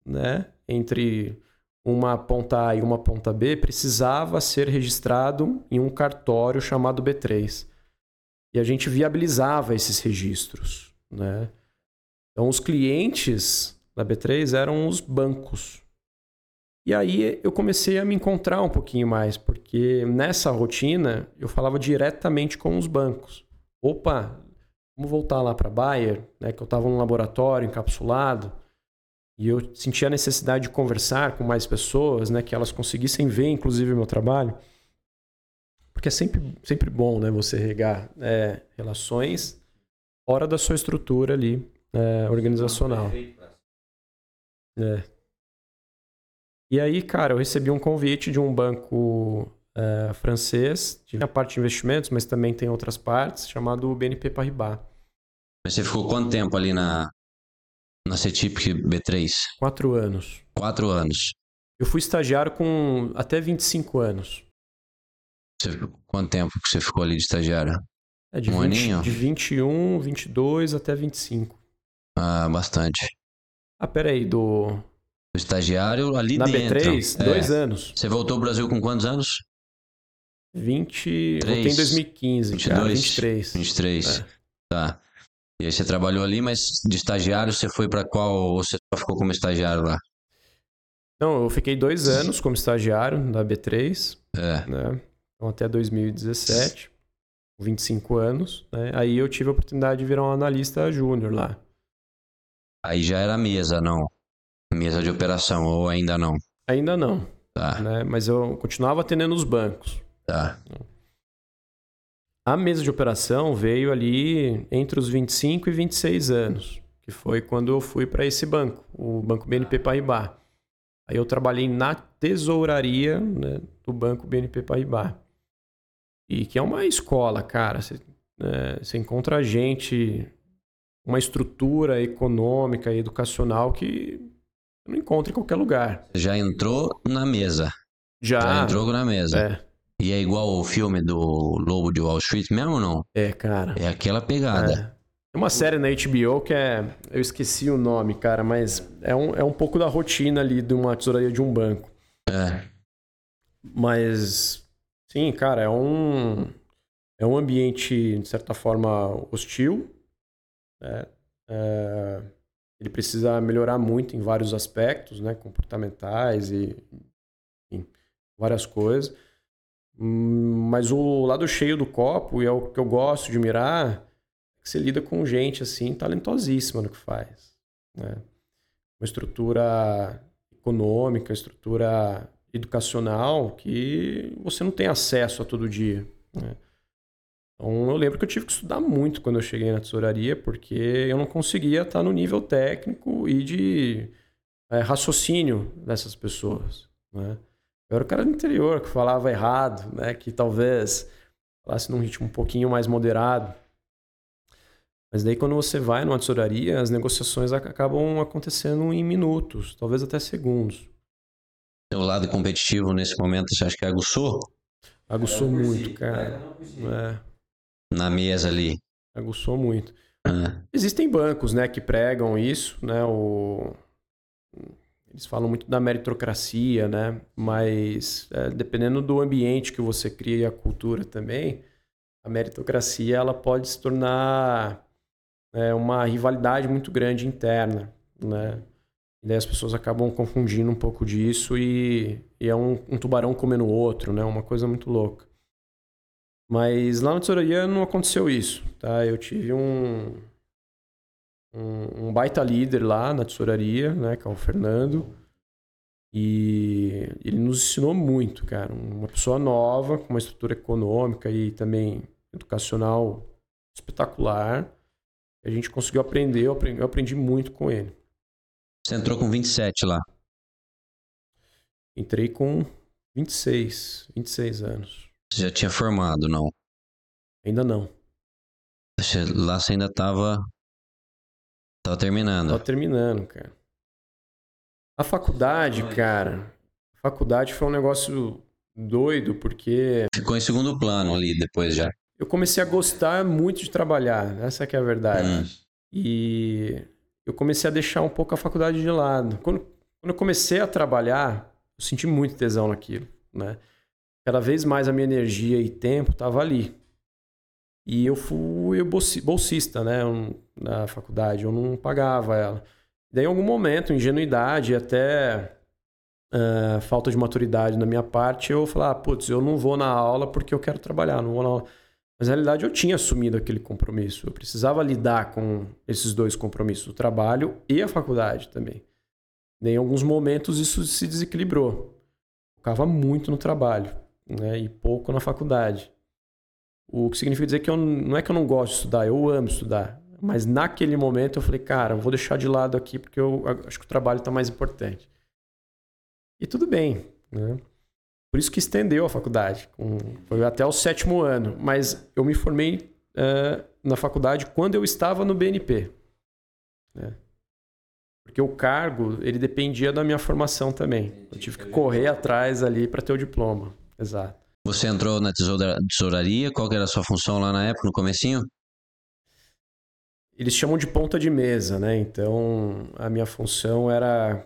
né, entre uma ponta A e uma ponta B, precisava ser registrado em um cartório chamado B3. E a gente viabilizava esses registros. Né? Então, os clientes da B3 eram os bancos. E aí eu comecei a me encontrar um pouquinho mais, porque nessa rotina eu falava diretamente com os bancos. Opa, vamos voltar lá para Bayer, né, que eu estava num laboratório encapsulado, e eu sentia a necessidade de conversar com mais pessoas, né, que elas conseguissem ver, inclusive, o meu trabalho. Porque é sempre, sempre bom né, você regar é, relações fora da sua estrutura ali é, organizacional. É. E aí, cara, eu recebi um convite de um banco é, francês, tinha a parte de investimentos, mas também tem outras partes, chamado BNP Paribas. Mas você ficou quanto tempo ali na, na CETIP B3? Quatro anos. Quatro anos. Eu fui estagiário com até 25 anos. Você, quanto tempo que você ficou ali de estagiário? É de, Um 20, aninho? de 21, 22 até 25. Ah, bastante. Ah, peraí, do. O estagiário ali Na dentro. B3, É. dois anos. Você voltou ao Brasil com quantos anos? 20. Eu Três, voltei em 2015, cara. 22, 23. 23. É. Tá. E aí você trabalhou ali, mas de estagiário você foi pra qual? Ou você só ficou como estagiário lá? Não, eu fiquei dois anos como estagiário da B3, É. né? Então até 2017, 25 anos. Né? Aí eu tive a oportunidade de virar um analista júnior lá. Aí já era mesa, não? Mesa de operação, ou ainda não? Ainda não, Tá, né? Mas eu continuava atendendo os bancos. tá. A mesa de operação veio ali entre os 25 e 26 anos, que foi quando eu fui para esse banco, o Banco BNP Paribas. Aí eu trabalhei na tesouraria né, do Banco BNP Paribas. E que é uma escola, cara. Você, né, você encontra gente, uma estrutura econômica e educacional que você não encontra em qualquer lugar. Já entrou na mesa. Já Já. entrou na mesa. É, E é igual o filme do Lobo de Wall Street mesmo ou não? é, cara. É aquela pegada. É. Tem uma série na HBO que é. Eu esqueci o nome, cara, mas é um, é um pouco da rotina ali de uma tesouraria de um banco. É. Mas. Sim, cara, é um. É um ambiente, de certa forma, hostil. né? É, ele precisa melhorar muito em vários aspectos, né? Comportamentais e. Enfim, várias coisas. Mas o lado cheio do copo, e é o que eu gosto de mirar, é que você lida com gente assim, talentosíssima no que faz. Né? Uma estrutura econômica, estrutura educacional que você não tem acesso a todo dia. né? Então eu lembro que eu tive que estudar muito quando eu cheguei na tesouraria, porque eu não conseguia estar no nível técnico e de eh, raciocínio dessas pessoas. Né? Eu era o cara do interior que falava errado, né? que talvez falasse num ritmo um pouquinho mais moderado. Mas daí quando você vai numa tesouraria, as negociações ac- acabam acontecendo em minutos, talvez até segundos. Seu lado competitivo nesse momento, você acha que aguçou? Aguçou por muito, cara. si. É, Na mesa ali. aguçou muito. Ah, Existem bancos, né, que pregam isso, né, o... eles falam muito da meritocracia, né, mas é, dependendo do ambiente que você cria e a cultura também, a meritocracia ela pode se tornar é, uma rivalidade muito grande interna, né, e daí as pessoas acabam confundindo um pouco disso e, e é um, um tubarão comendo o outro, né, uma coisa muito louca. Mas lá na tesouraria não aconteceu isso, tá? Eu tive um, um, um baita líder lá na tesouraria, né, que é o Fernando. E ele nos ensinou muito, cara. Uma pessoa nova, com uma estrutura econômica e também educacional espetacular. A gente conseguiu aprender, eu aprendi, eu aprendi muito com ele. Você entrou com 27 lá. Entrei com 26, 26 anos. Você já tinha formado, não? Ainda não. Lá você ainda tava. Tava terminando. Tava terminando, cara. A faculdade, cara. A faculdade foi um negócio doido, porque Ficou em segundo plano ali depois já. eu comecei a gostar muito de trabalhar. Essa que é a verdade. Hum. E eu comecei a deixar um pouco a faculdade de lado. Quando, quando eu comecei a trabalhar, eu senti muito tesão naquilo, né? Cada vez mais a minha energia e tempo tava ali. E eu fui bolsi- bolsista, né, na faculdade, eu não pagava ela. Daí, em algum momento, ingenuidade até ah, falta de maturidade da minha parte, eu falei, ah, putz, eu não vou na aula porque eu quero trabalhar, não vou na aula. Mas, na realidade, eu tinha assumido aquele compromisso. Eu precisava lidar com esses dois compromissos, o trabalho e a faculdade também. Daí, em alguns momentos, isso se desequilibrou. Focava muito no trabalho né, e pouco na faculdade. O que significa dizer que eu, não é que eu não gosto de estudar, eu amo estudar. Mas naquele momento eu falei, cara, eu vou deixar de lado aqui porque eu acho que o trabalho está mais importante. E tudo bem, né? Por isso que estendeu a faculdade. com- foi até o sétimo ano. Mas eu me formei eh, na faculdade quando eu estava no BNP. né? Porque o cargo, ele dependia da minha formação também. Eu tive que correr atrás ali para ter o diploma. Exato. Você entrou na tesoura, tesouraria? Qual era a sua função lá na época, no comecinho? Eles chamam de ponta de mesa, né? Então, a minha função era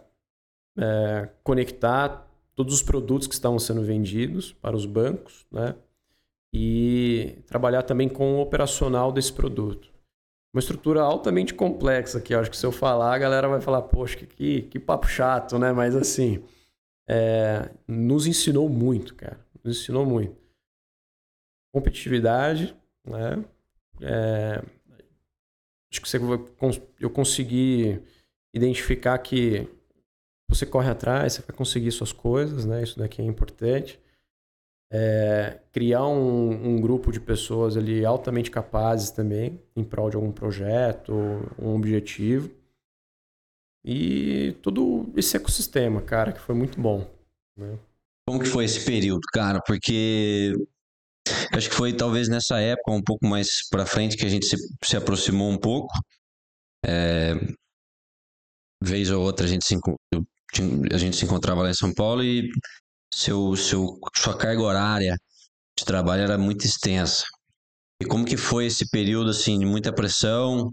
é, conectar todos os produtos que estavam sendo vendidos para os bancos, né? E trabalhar também com o operacional desse produto. Uma estrutura altamente complexa que eu acho que se eu falar, a galera vai falar, poxa, que, que papo chato, né? Mas assim, é, nos ensinou muito, cara. Nos ensinou muito. Competitividade, né? É, acho que você, eu consegui identificar que você corre atrás, você vai conseguir suas coisas, né? Isso daqui é importante. É, criar um, um, grupo de pessoas ali altamente capazes também, em prol de algum projeto, um objetivo. E todo esse ecossistema, cara, que foi muito bom. Né? Como que foi esse período, cara? Porque acho que foi talvez nessa época, um pouco mais para frente, que a gente se, se aproximou um pouco. É, vez ou outra a gente se, a gente se encontrava lá em São Paulo e seu, seu, sua carga horária de trabalho era muito extensa. E como que foi esse período assim de muita pressão,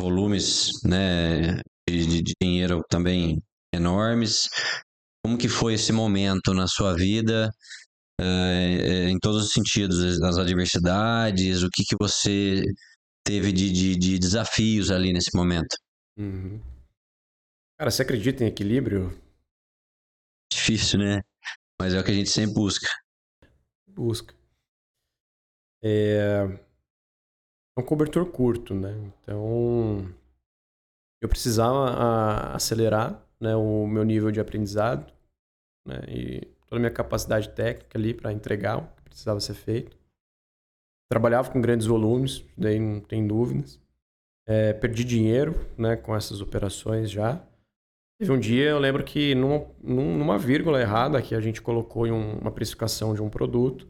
volumes, né, de, de dinheiro também enormes? Como que foi esse momento na sua vida, uh, em todos os sentidos, as adversidades, o que que você teve de, de, de desafios ali nesse momento? Uhum. Cara, você acredita em equilíbrio? Difícil, né? Mas é o que a gente sempre busca. Busca. É, é um cobertor curto, né? Então, eu precisava acelerar né, o meu nível de aprendizado né, e toda a minha capacidade técnica ali para entregar o que precisava ser feito. Trabalhava com grandes volumes, daí não tem dúvidas. É, perdi dinheiro né, com essas operações já. Teve um dia, eu lembro que numa, numa vírgula errada que a gente colocou em uma precificação de um produto,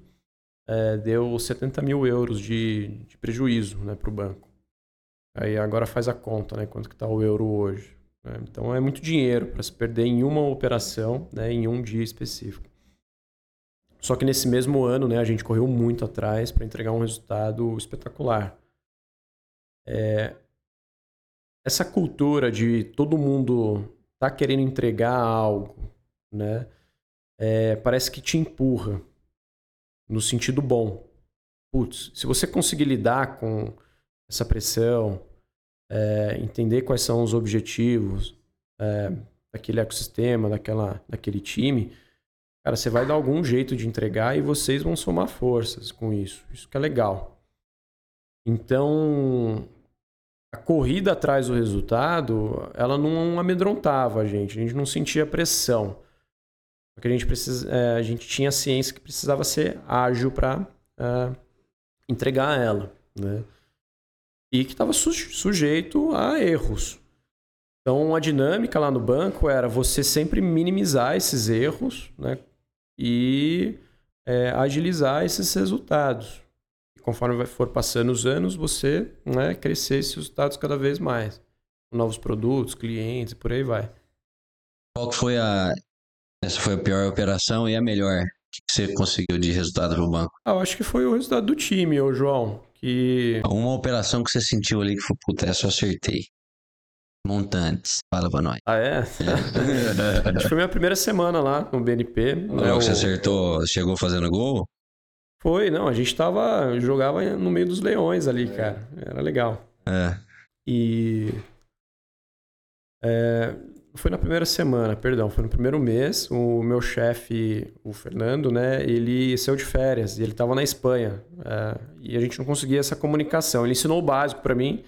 é, deu 70 mil euros de, de prejuízo né, para o banco. Aí agora faz a conta, né? Quanto que está o euro hoje. Né? Então é muito dinheiro para se perder em uma operação, né, em um dia específico. Só que nesse mesmo ano, né, a gente correu muito atrás para entregar um resultado espetacular. É, essa cultura de todo mundo tá querendo entregar algo, né? É, parece que te empurra no sentido bom. Putz, se você conseguir lidar com essa pressão, é, entender quais são os objetivos é, daquele ecossistema, daquela, daquele time, cara, você vai dar algum jeito de entregar e vocês vão somar forças com isso. Isso que é legal. Então, a corrida atrás do resultado, ela não amedrontava a gente, a gente não sentia pressão. Porque a gente, precisa, é, a gente tinha ciência que precisava ser ágil para é, entregar ela. Né? E que estava su sujeito a erros. Então a dinâmica lá no banco era você sempre minimizar esses erros né? e é, agilizar esses resultados conforme for passando os anos, você né, crescer esses resultados cada vez mais. Novos produtos, clientes, por aí vai. Qual foi a. Essa foi a pior operação e a melhor que você conseguiu de resultado para o banco? Ah, eu acho que foi o resultado do time, ô João. Que... Uma operação que você sentiu ali que foi, puta, essa eu acertei. Montantes, fala pra nós. Ah, é? é. acho que foi minha primeira semana lá no BNP. Né, Você acertou, chegou fazendo gol? Foi, não, a gente tava. jogava no meio dos leões ali, cara. Era legal. É. E. É, foi na primeira semana, perdão, foi no primeiro mês. O meu chefe, o Fernando, né, ele saiu de férias e ele tava na Espanha. É, e a gente não conseguia essa comunicação. Ele ensinou o básico para mim.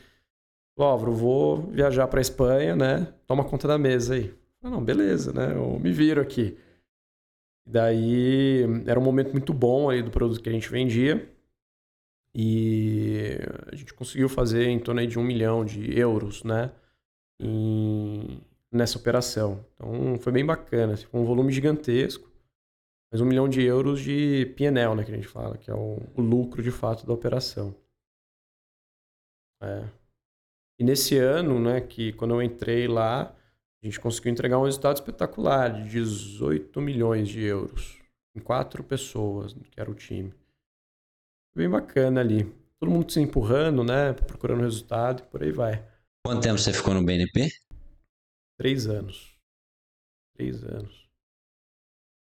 Álvaro, vou viajar pra Espanha, né? Toma conta da mesa aí. Ah, não, beleza, né? Eu me viro aqui. Daí era um momento muito bom aí do produto que a gente vendia. E a gente conseguiu fazer em torno de um milhão de euros, né? Em, nessa operação. Então foi bem bacana. Assim, foi um volume gigantesco. Mas um milhão de euros de PNL, né? Que a gente fala, que é o, o lucro de fato da operação. É. E nesse ano, né, que quando eu entrei lá, a gente conseguiu entregar um resultado espetacular de 18 milhões de euros. em quatro pessoas, que era o time. Bem bacana ali. Todo mundo se empurrando, né? Procurando resultado e por aí vai. Quanto tempo você ficou no BNP? Três anos. Três anos.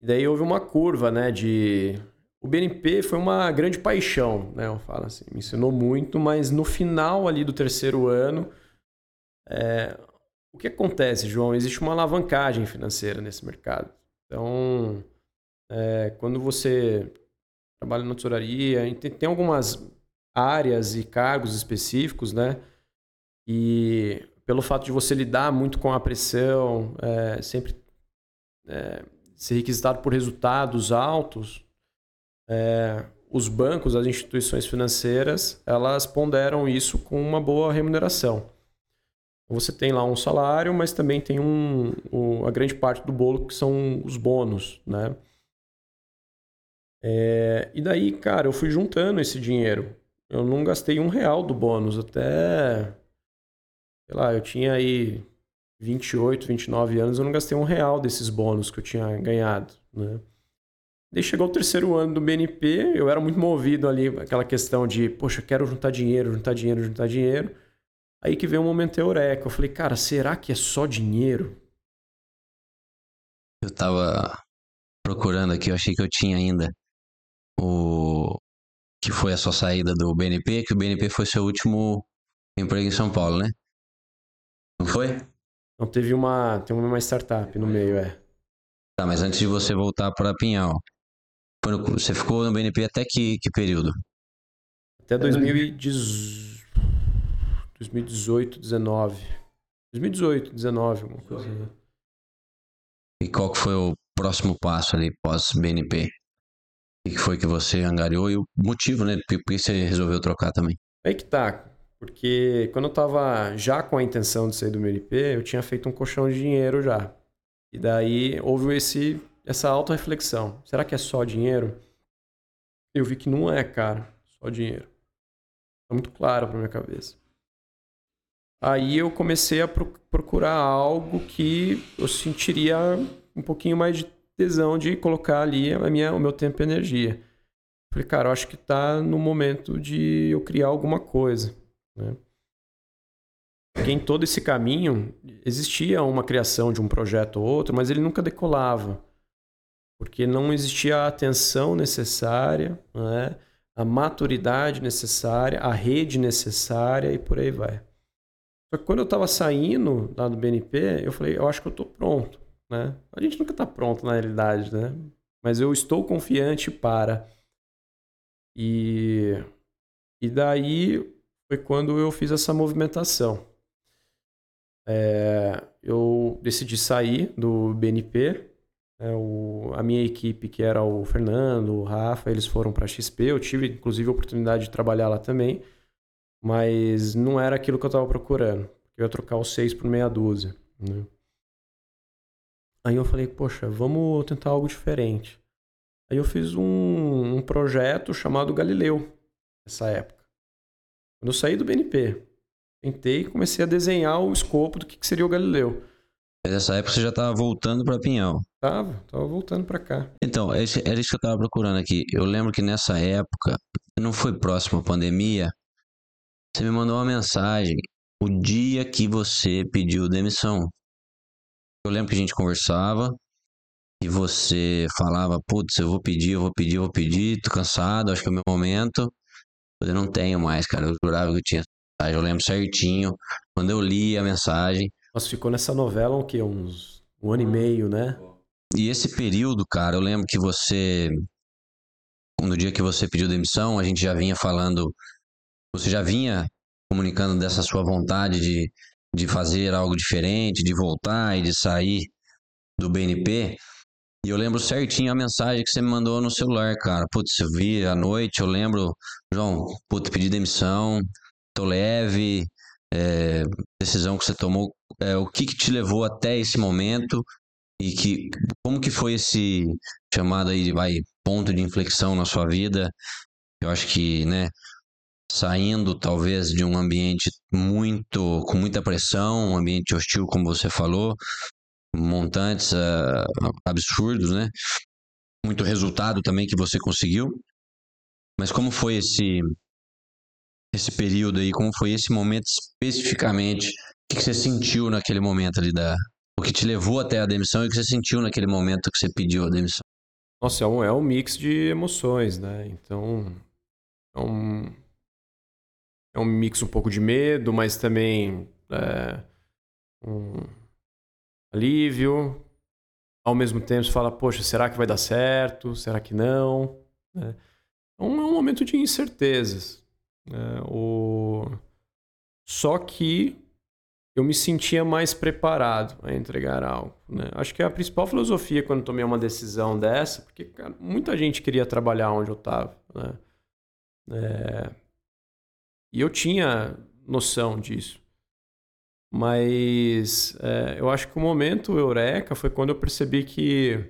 E daí houve uma curva, né? De. O BNP foi uma grande paixão, né? Eu falo assim, me ensinou muito, mas no final ali do terceiro ano, é... o que acontece, João? Existe uma alavancagem financeira nesse mercado. Então, é... quando você trabalha na tesouraria, tem, algumas áreas e cargos específicos, né? E pelo fato de você lidar muito com a pressão, é, sempre é, ser requisitado por resultados altos, é, os bancos, as instituições financeiras, elas ponderam isso com uma boa remuneração. Você tem lá um salário, mas também tem um, um a grande parte do bolo que são os bônus, né? É, e daí, cara, eu fui juntando esse dinheiro. Eu não gastei um real do bônus até. Sei lá, eu tinha aí 28, 29 anos, eu não gastei um real desses bônus que eu tinha ganhado, né? Daí chegou o terceiro ano do BNP, eu era muito movido ali, aquela questão de, poxa, quero juntar dinheiro, juntar dinheiro, juntar dinheiro. Aí que veio um momento eureka. Eu falei, cara, será que é só dinheiro? Eu tava procurando aqui, eu achei que eu tinha ainda o que foi a sua saída do BNP, que o BNP foi seu último emprego em São Paulo, né? Não foi? Não, teve uma, teve uma startup no meio, é. Tá, mas antes de você voltar para Pinhal, você ficou no BNP até que, que período? Até 2018, 19. 2018, 19, alguma coisa. Né? E qual que foi o próximo passo ali pós-BNP? O que foi que você angariou e o motivo, né? Por que você resolveu trocar também? Aí que tá. Porque quando eu tava já com a intenção de sair do MLP, eu tinha feito um colchão de dinheiro já. E daí houve esse, essa auto-reflexão. Será que é só dinheiro? Eu vi que não é, cara. Só dinheiro. Tá muito claro pra minha cabeça. Aí eu comecei a procurar algo que eu sentiria um pouquinho mais de tesão de colocar ali a minha, o meu tempo e energia. Falei, cara, eu acho que está no momento de eu criar alguma coisa. Né? Porque em todo esse caminho existia uma criação de um projeto ou outro, mas ele nunca decolava. Porque não existia a atenção necessária, né? a maturidade necessária, a rede necessária e por aí vai. Só que quando eu estava saindo lá do BNP, eu falei, eu acho que eu estou pronto né? A gente nunca está pronto na realidade, né? Mas eu estou confiante para. E, e daí foi quando eu fiz essa movimentação. É, eu decidi sair do BNP. É, o, a minha equipe, que era o Fernando, o Rafa, eles foram para a XP. Eu tive, inclusive, a oportunidade de trabalhar lá também. Mas não era aquilo que eu estava procurando. Eu ia trocar os seis por meia dúzia. Né? Aí eu falei, poxa, vamos tentar algo diferente. Aí eu fiz um, um projeto chamado Galileu, nessa época. Quando eu saí do BNP, tentei e comecei a desenhar o escopo do que, que seria o Galileu. Nessa época você já estava voltando para Pinhal? Tava, tava voltando para cá. Então, era isso que eu estava procurando aqui. Eu lembro que nessa época, não foi próximo à pandemia, você me mandou uma mensagem o dia que você pediu demissão. Eu lembro que a gente conversava e você falava, putz, eu vou pedir, eu vou pedir, eu vou pedir, tô cansado, acho que é o meu momento. Eu não tenho mais, cara. Eu jurava que eu tinha mensagem. Eu lembro certinho. Quando eu li a mensagem. Nossa, ficou nessa novela o quê? Uns um ano e meio, né? E esse período, cara, eu lembro que você. No dia que você pediu demissão, a gente já vinha falando. Você já vinha comunicando dessa sua vontade de de fazer algo diferente, de voltar e de sair do BNP. E eu lembro certinho a mensagem que você me mandou no celular, cara. Putz, eu vi à noite, eu lembro, João, putz, pedi demissão, tô leve, é, decisão que você tomou, é, o que, que te levou até esse momento e que como que foi esse chamado aí, vai, ponto de inflexão na sua vida? Eu acho que, né, saindo talvez de um ambiente muito com muita pressão, um ambiente hostil, como você falou, montantes uh, absurdos, né? muito resultado também que você conseguiu. Mas como foi esse esse período aí? Como foi esse momento especificamente? O que você sentiu naquele momento ali da o que te levou até a demissão e o que você sentiu naquele momento que você pediu a demissão? Nossa, é um, é um mix de emoções, né? Então, é um, é um mix um pouco de medo, mas também é, um alívio. Ao mesmo tempo, você fala, poxa, será que vai dar certo? Será que não? É, é um, é um momento de incertezas. Né? O... Só que eu me sentia mais preparado a entregar algo. Né? Acho que é a principal filosofia quando tomei uma decisão dessa, porque cara, muita gente queria trabalhar onde eu estava. Né? É... E eu tinha noção disso. Mas é, eu acho que o momento eureka foi quando eu percebi que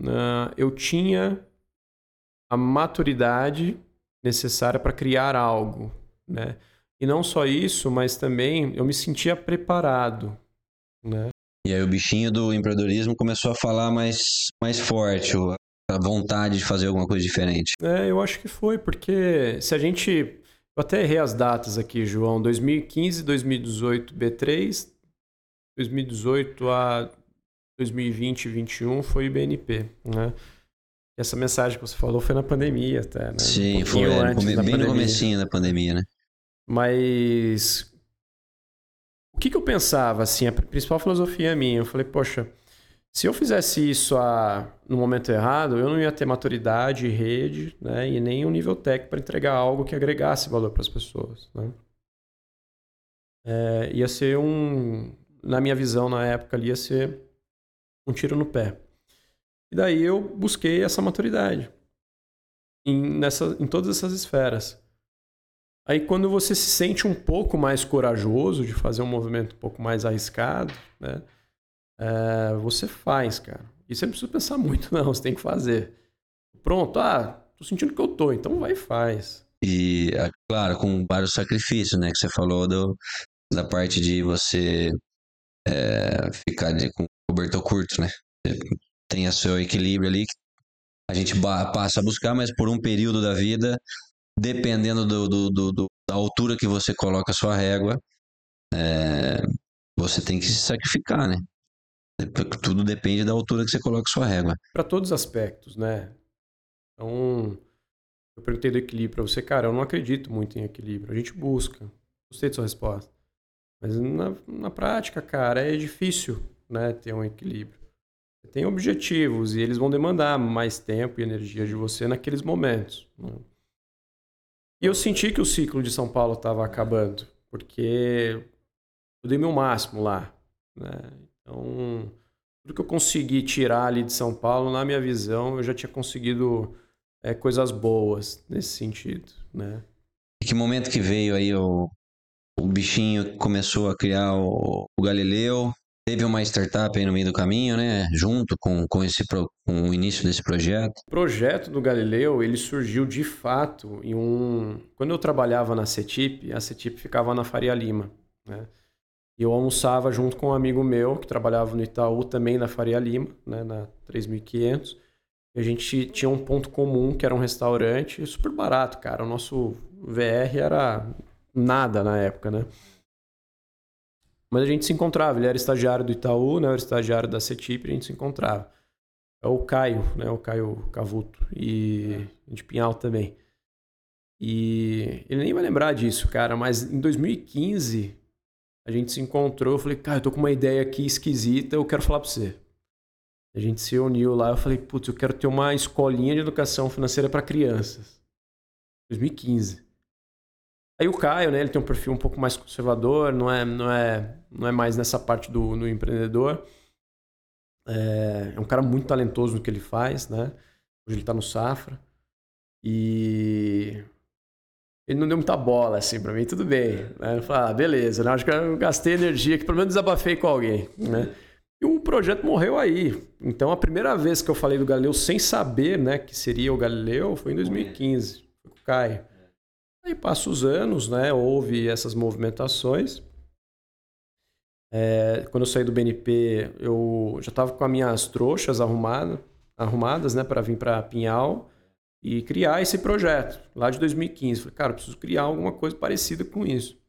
uh, eu tinha a maturidade necessária para criar algo, né? E não só isso, mas também eu me sentia preparado, né? E aí o bichinho do empreendedorismo começou a falar mais, mais forte, a vontade de fazer alguma coisa diferente. É, eu acho que foi, porque se a gente. Eu até errei as datas aqui, João. 2015, 2018, B3. 2018 a 2020, 2021 foi BNP, né? Essa mensagem que você falou foi na pandemia até, né? Sim, um foi é, bem pandemia. no comecinho da pandemia, né? Mas o que, que eu pensava, assim, a principal filosofia minha, eu falei, poxa, se eu fizesse isso a, no momento errado, eu não ia ter maturidade, rede, né, e nem um nível técnico para entregar algo que agregasse valor para as pessoas, né? É, ia ser um, na minha visão na época ali, ia ser um tiro no pé. E daí eu busquei essa maturidade em, nessa, em todas essas esferas. Aí quando você se sente um pouco mais corajoso de fazer um movimento um pouco mais arriscado, né? É, você faz, cara. E você não precisa pensar muito, não. Você tem que fazer. Pronto, ah, tô sentindo que eu tô, então vai e faz. E, é, claro, com vários sacrifícios, né? Que você falou do, da parte de você é, ficar de, com cobertor curto, né? Tem o seu equilíbrio ali a gente passa a buscar, mas por um período da vida dependendo do, do, do, do, da altura que você coloca a sua régua, é, você tem que se sacrificar, né? Tudo depende da altura que você coloca sua régua. Para todos os aspectos, né? Então, eu perguntei do equilíbrio para você, cara, eu não acredito muito em equilíbrio. A gente busca. Gostei de sua resposta. Mas na, na prática, cara, é difícil né, ter um equilíbrio. Você tem objetivos e eles vão demandar mais tempo e energia de você naqueles momentos. Né? E eu senti que o ciclo de São Paulo estava acabando, porque eu dei meu máximo lá. Né? Então, tudo que eu consegui tirar ali de São Paulo, na minha visão, eu já tinha conseguido é, coisas boas nesse sentido. Né? E que momento que veio aí o, o bichinho começou a criar o, o Galileu? Teve uma startup aí no meio do caminho, né? Junto com, com, esse, com o início desse projeto. O projeto do Galileu, ele surgiu de fato em um... Quando eu trabalhava na CETIP, a CETIP ficava na Faria Lima, né? E eu almoçava junto com um amigo meu, que trabalhava no Itaú, também na Faria Lima, né? Na 3500. E a gente tinha um ponto comum, que era um restaurante super barato, cara. O nosso VR era nada na época, né? Mas a gente se encontrava. Ele era estagiário do Itaú, né? Eu era estagiário da CETIP, a gente se encontrava. É o Caio, né? O Caio Cavuto. E de Pinhal também. E ele nem vai lembrar disso, cara, mas em 2015 a gente se encontrou. Eu falei, cara, eu tô com uma ideia aqui esquisita, eu quero falar pra você. A gente se uniu lá. Eu falei, putz, eu quero ter uma escolinha de educação financeira para crianças. 2015. Aí o Caio, né, ele tem um perfil um pouco mais conservador, não é, não é, não é mais nessa parte do, do empreendedor. É, é, um cara muito talentoso no que ele faz, né? Hoje ele tá no Safra. E ele não deu muita bola, assim, pra mim, tudo bem. Né? Eu falei, ah, beleza, né? Acho que eu gastei energia que pelo menos desabafei com alguém, né? E o projeto morreu aí. Então, a primeira vez que eu falei do Galileu sem saber, né, que seria o Galileu foi em 2015. Foi com o Caio. Aí passa os anos, né? Houve essas movimentações. É, quando eu saí do BNP, eu já estava com as minhas trouxas arrumadas. arrumadas, né, para vir para Pinhal e criar esse projeto lá de 2015. Falei, cara, preciso criar alguma coisa parecida com isso.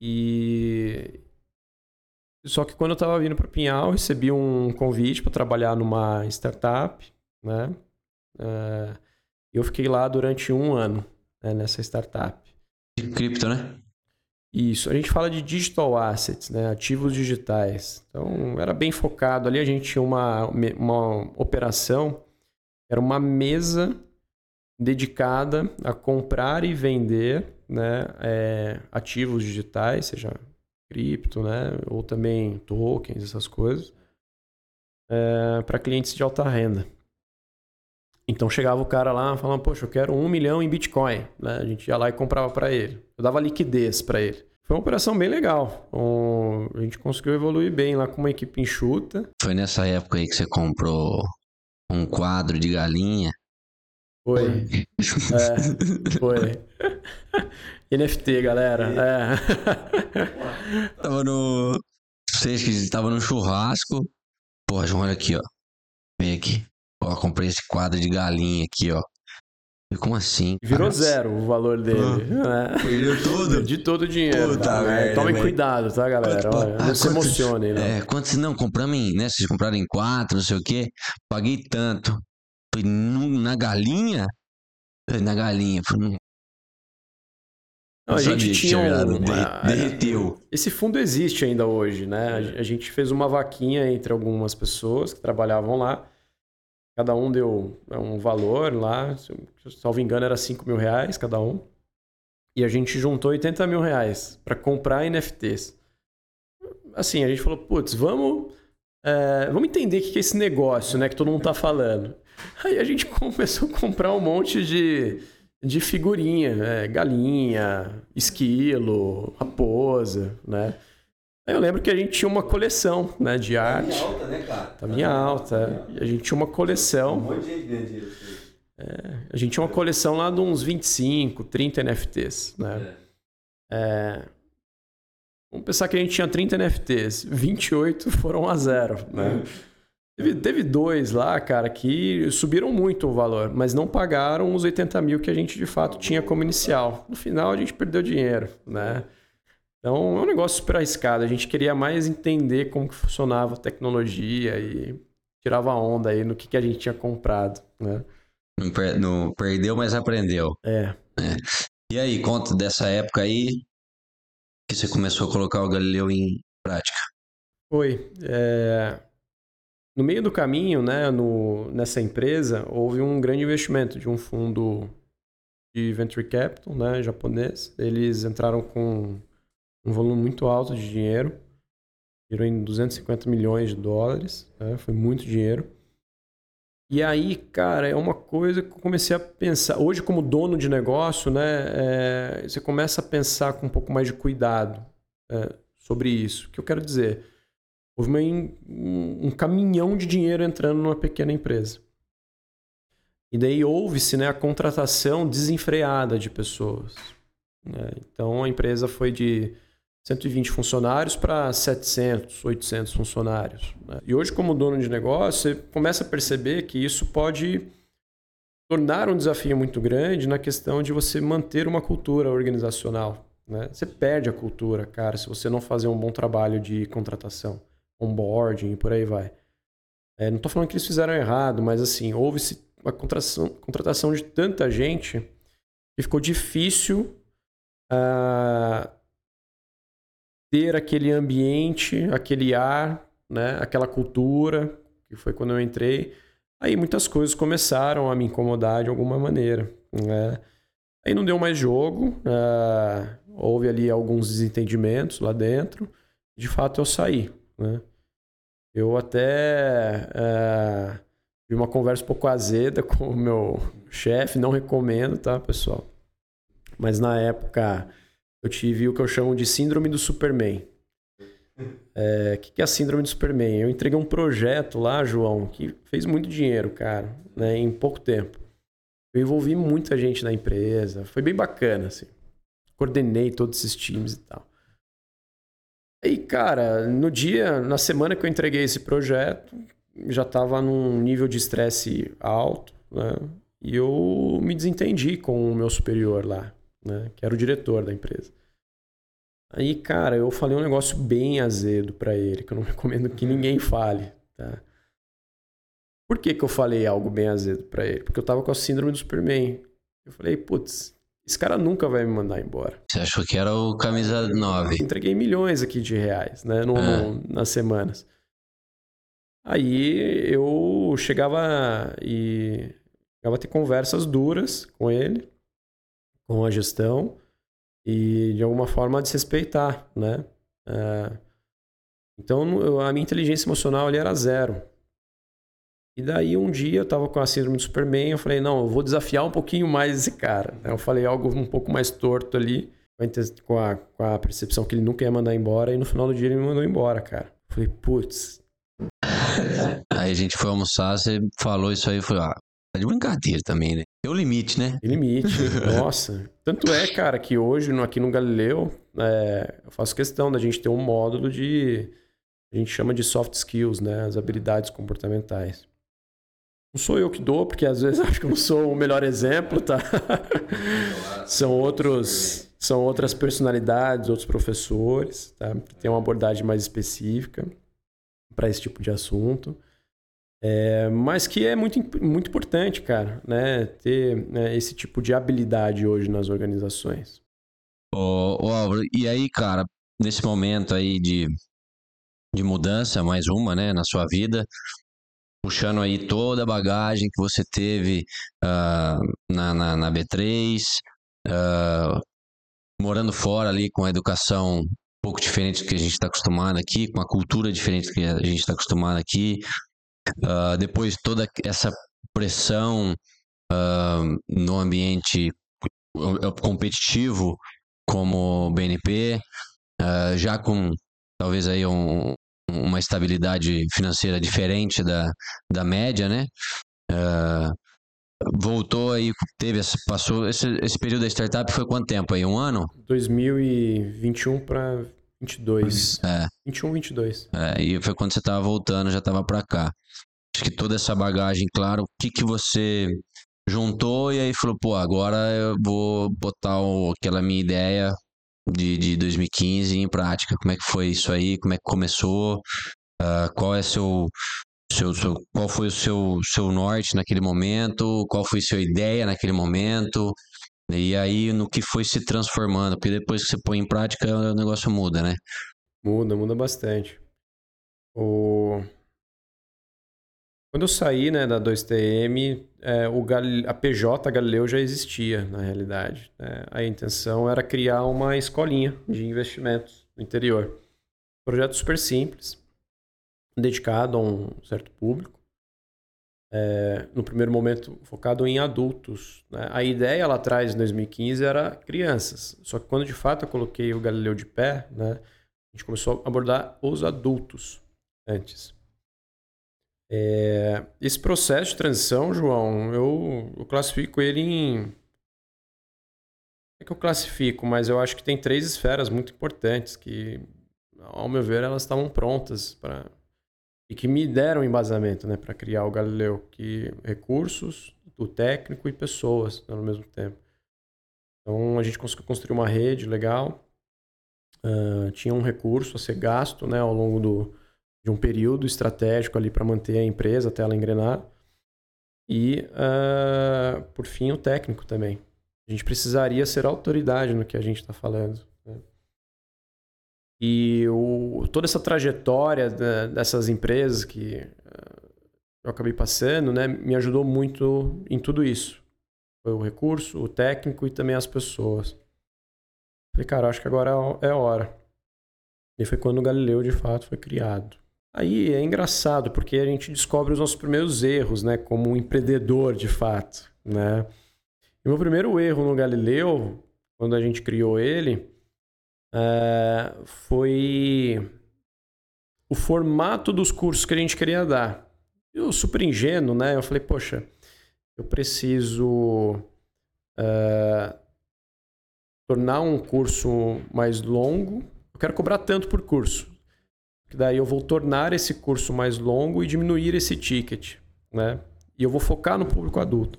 E só que quando eu estava vindo para Pinhal, recebi um convite para trabalhar numa startup, né? Uh, eu fiquei lá durante um ano né, nessa startup. De cripto, né? Isso. A gente fala de digital assets, né? Ativos digitais. Então, era bem focado. Ali a gente tinha uma, uma operação, era uma mesa dedicada a comprar e vender né, é, ativos digitais, seja cripto, né, ou também tokens, essas coisas, é, para clientes de alta renda. Então chegava o cara lá falando, poxa, eu quero um milhão em Bitcoin. Né? A gente ia lá e comprava para ele. Eu dava liquidez para ele. Foi uma operação bem legal. Um, a gente conseguiu evoluir bem lá com uma equipe enxuta. Foi nessa época aí que você comprou um quadro de galinha foi. é, foi. NFT, galera. É. tava no. Vocês que estavam no churrasco. Pô, João, olha aqui, ó. Vem aqui. Ó, comprei esse quadro de galinha aqui, ó. Como assim? Virou zero o valor dele. Ah, é. Perdeu tudo? De todo o dinheiro. Puta tá, merda, Tomem cuidado, tá, galera? Olha, ah, não se emocionem, né? É, quantos não compramos em, né? Vocês compraram em quatro, não sei o quê. Paguei tanto. Na galinha? Na galinha. Não, não, a gente tinha um, derreteu. Esse fundo existe ainda hoje, né? A gente fez uma vaquinha entre algumas pessoas que trabalhavam lá. Cada um deu é, um valor lá, se eu salvo engano, era 5 mil reais cada um. E a gente juntou 80 mil reais para comprar NFTs. Assim, a gente falou, putz, vamos, é, vamos entender o que é esse negócio, né? Que todo mundo tá falando. Aí a gente começou a comprar um monte de, de figurinha, né? galinha, esquilo, raposa, né? Eu lembro que a gente tinha uma coleção né, de arte. Tava alta, né, cara? Tava em alta. E a gente tinha uma coleção. Um monte de gente ganha dinheiro. É, a gente tinha uma coleção lá de uns 25, 30 NFTs, né? É. É, vamos pensar que a gente tinha 30 NFTs, 28 foram a zero, né? Teve, teve dois lá, cara, que subiram muito o valor, mas não pagaram os 80 mil que a gente de fato tinha como inicial. No final a gente perdeu dinheiro, né? Então é um negócio super arriscado. A gente queria mais entender como que funcionava a tecnologia e tirava onda aí no que, que a gente tinha comprado, né? Não, per não perdeu, mas aprendeu. É. é. E aí, conta dessa época aí que você começou a colocar o Galileu em prática. Foi. É... No meio do caminho, né, no, nessa empresa, houve um grande investimento de um fundo de venture capital, né, japonês. Eles entraram com um volume muito alto de dinheiro, virou em 250 milhões de dólares, né, foi muito dinheiro. E aí, cara, é uma coisa que eu comecei a pensar. Hoje, como dono de negócio, né, é, você começa a pensar com um pouco mais de cuidado é, sobre isso. O que eu quero dizer? Houve uma, um, um caminhão de dinheiro entrando numa pequena empresa. E daí houve-se né, a contratação desenfreada de pessoas. Né? Então a empresa foi de 120 funcionários para 700, 800 funcionários. Né? E hoje, como dono de negócio, você começa a perceber que isso pode tornar um desafio muito grande na questão de você manter uma cultura organizacional. Né? Você perde a cultura, cara, se você não fazer um bom trabalho de contratação onboarding e por aí vai. É, não estou falando que eles fizeram errado, mas assim, houve uma contratação, contratação de tanta gente que ficou difícil uh, ter aquele ambiente, aquele ar, né, aquela cultura, que foi quando eu entrei. Aí muitas coisas começaram a me incomodar de alguma maneira. Né? Aí não deu mais jogo, uh, houve ali alguns desentendimentos lá dentro. De fato, eu saí. Né? Eu até é, tive uma conversa um pouco azeda com o meu chefe, não recomendo, tá, pessoal? Mas na época eu tive o que eu chamo de síndrome do Superman. É, o que, que é a síndrome do Superman? Eu entreguei um projeto lá, João, que fez muito dinheiro, cara, né, em pouco tempo. Eu envolvi muita gente na empresa, foi bem bacana, assim. Coordenei todos esses times e tal. Aí, cara, no dia, na semana que eu entreguei esse projeto, já estava num nível de estresse alto, né? E eu me desentendi com o meu superior lá, né? Que era o diretor da empresa. Aí, cara, eu falei um negócio bem azedo para ele, que eu não recomendo que ninguém fale, tá? Por que, que eu falei algo bem azedo para ele? Porque eu tava com a síndrome do Superman. Eu falei, putz, esse cara nunca vai me mandar embora. Você achou que era o camisa 9? Entreguei milhões aqui de reais, né? No, é. no, nas semanas. Aí eu chegava e chegava a ter conversas duras com ele, com a gestão, e de alguma forma desrespeitar, né? É, então a minha inteligência emocional ali era zero. E daí um dia eu tava com a síndrome do Superman, eu falei, não, eu vou desafiar um pouquinho mais esse cara. Eu falei algo um pouco mais torto ali, com a, com a percepção que ele nunca ia mandar embora, e no final do dia ele me mandou embora, cara. Eu falei, putz. Aí a gente foi almoçar, você falou isso aí, foi, ah, tá de brincadeira também, né? Tem o limite, né? Tem limite, nossa. Tanto é, cara, que hoje aqui no Galileu, é, eu faço questão da gente ter um módulo de, a gente chama de soft skills, né? As habilidades comportamentais. Não sou eu que dou, porque às vezes acho que eu não sou o melhor exemplo, tá? são outros, são outras personalidades, outros professores, tá? Que tem uma abordagem mais específica para esse tipo de assunto. É, mas que é muito, muito importante, cara, né? Ter né, esse tipo de habilidade hoje nas organizações. Ô, ô Álvaro, e aí, cara, nesse momento aí de, de mudança, mais uma, né, na sua vida, puxando aí toda a bagagem que você teve uh, na, na, na, B3, uh, ah, morando fora ali com a educação um pouco diferente do que a gente está acostumado aqui, com a cultura diferente do que a gente está acostumado aqui, uh, depois toda essa pressão no ambiente competitivo como BNP, já com talvez aí um, uma estabilidade financeira diferente da, da média, né? Uh, voltou aí, teve, passou, esse, esse período da startup foi quanto tempo aí? Um ano? 2021 para 22. É. 21, 22. É, e foi quando você estava voltando, já estava para cá. Acho que toda essa bagagem, claro, o que, que você juntou e aí falou, pô, agora eu vou botar o, aquela minha ideia de, de 2015 em prática. Como é que foi isso aí? Como é que começou? Uh, qual é seu, seu, seu, qual foi o seu, seu norte naquele momento? Qual foi a sua ideia naquele momento? E aí no que foi se transformando? Porque depois que você põe em prática o negócio muda, né? Muda, muda bastante. O... Quando eu saí né, da 2TM, é, o a PJ Galileu já existia, na realidade. Né? A intenção era criar uma escolinha de investimentos no interior. Projeto super simples, dedicado a um certo público. É, no primeiro momento, focado em adultos. Né? A ideia lá atrás, em 2015, era crianças. Só que quando de fato eu coloquei o Galileu de pé, né, a gente começou a abordar os adultos antes. É, esse processo de transição, João, eu, eu classifico ele em. É que eu classifico, mas eu acho que tem três esferas muito importantes que, ao meu ver, elas estavam prontas para e que me deram embasamento, né, para criar o Galileu, que recursos, o técnico e pessoas né, ao mesmo tempo. Então a gente conseguiu construir uma rede legal, uh, tinha um recurso a ser gasto, né, ao longo do, de um período estratégico ali para manter a empresa até ela engrenar. E, uh, por fim, o técnico também. A gente precisaria ser autoridade no que a gente está falando. E o, toda essa trajetória dessas empresas que uh, eu acabei passando, né, me ajudou muito em tudo isso. Foi o recurso, o técnico e também as pessoas. Falei, cara, acho que agora é a hora. E foi quando o Galileu, de fato, foi criado. Aí é engraçado, porque a gente descobre os nossos primeiros erros, né? Como um empreendedor, de fato, né? E meu primeiro erro no Galileu, quando a gente criou ele, é, foi o formato dos cursos que a gente queria dar. Eu, super ingênuo, né? Eu falei, poxa, eu preciso é, tornar um curso mais longo. Eu quero cobrar tanto por curso que daí eu vou tornar esse curso mais longo e diminuir esse ticket, né? E eu vou focar no público adulto.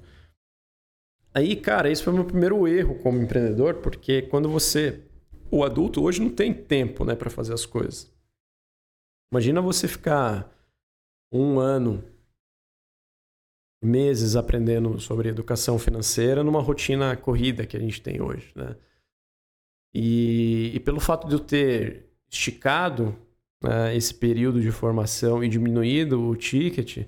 Aí, cara, esse foi o meu primeiro erro como empreendedor, porque quando você, o adulto hoje não tem tempo, né, para fazer as coisas. Imagina você ficar um ano, meses aprendendo sobre educação financeira numa rotina corrida que a gente tem hoje, né? E, e pelo fato de eu ter esticado né, esse período de formação e diminuído o ticket,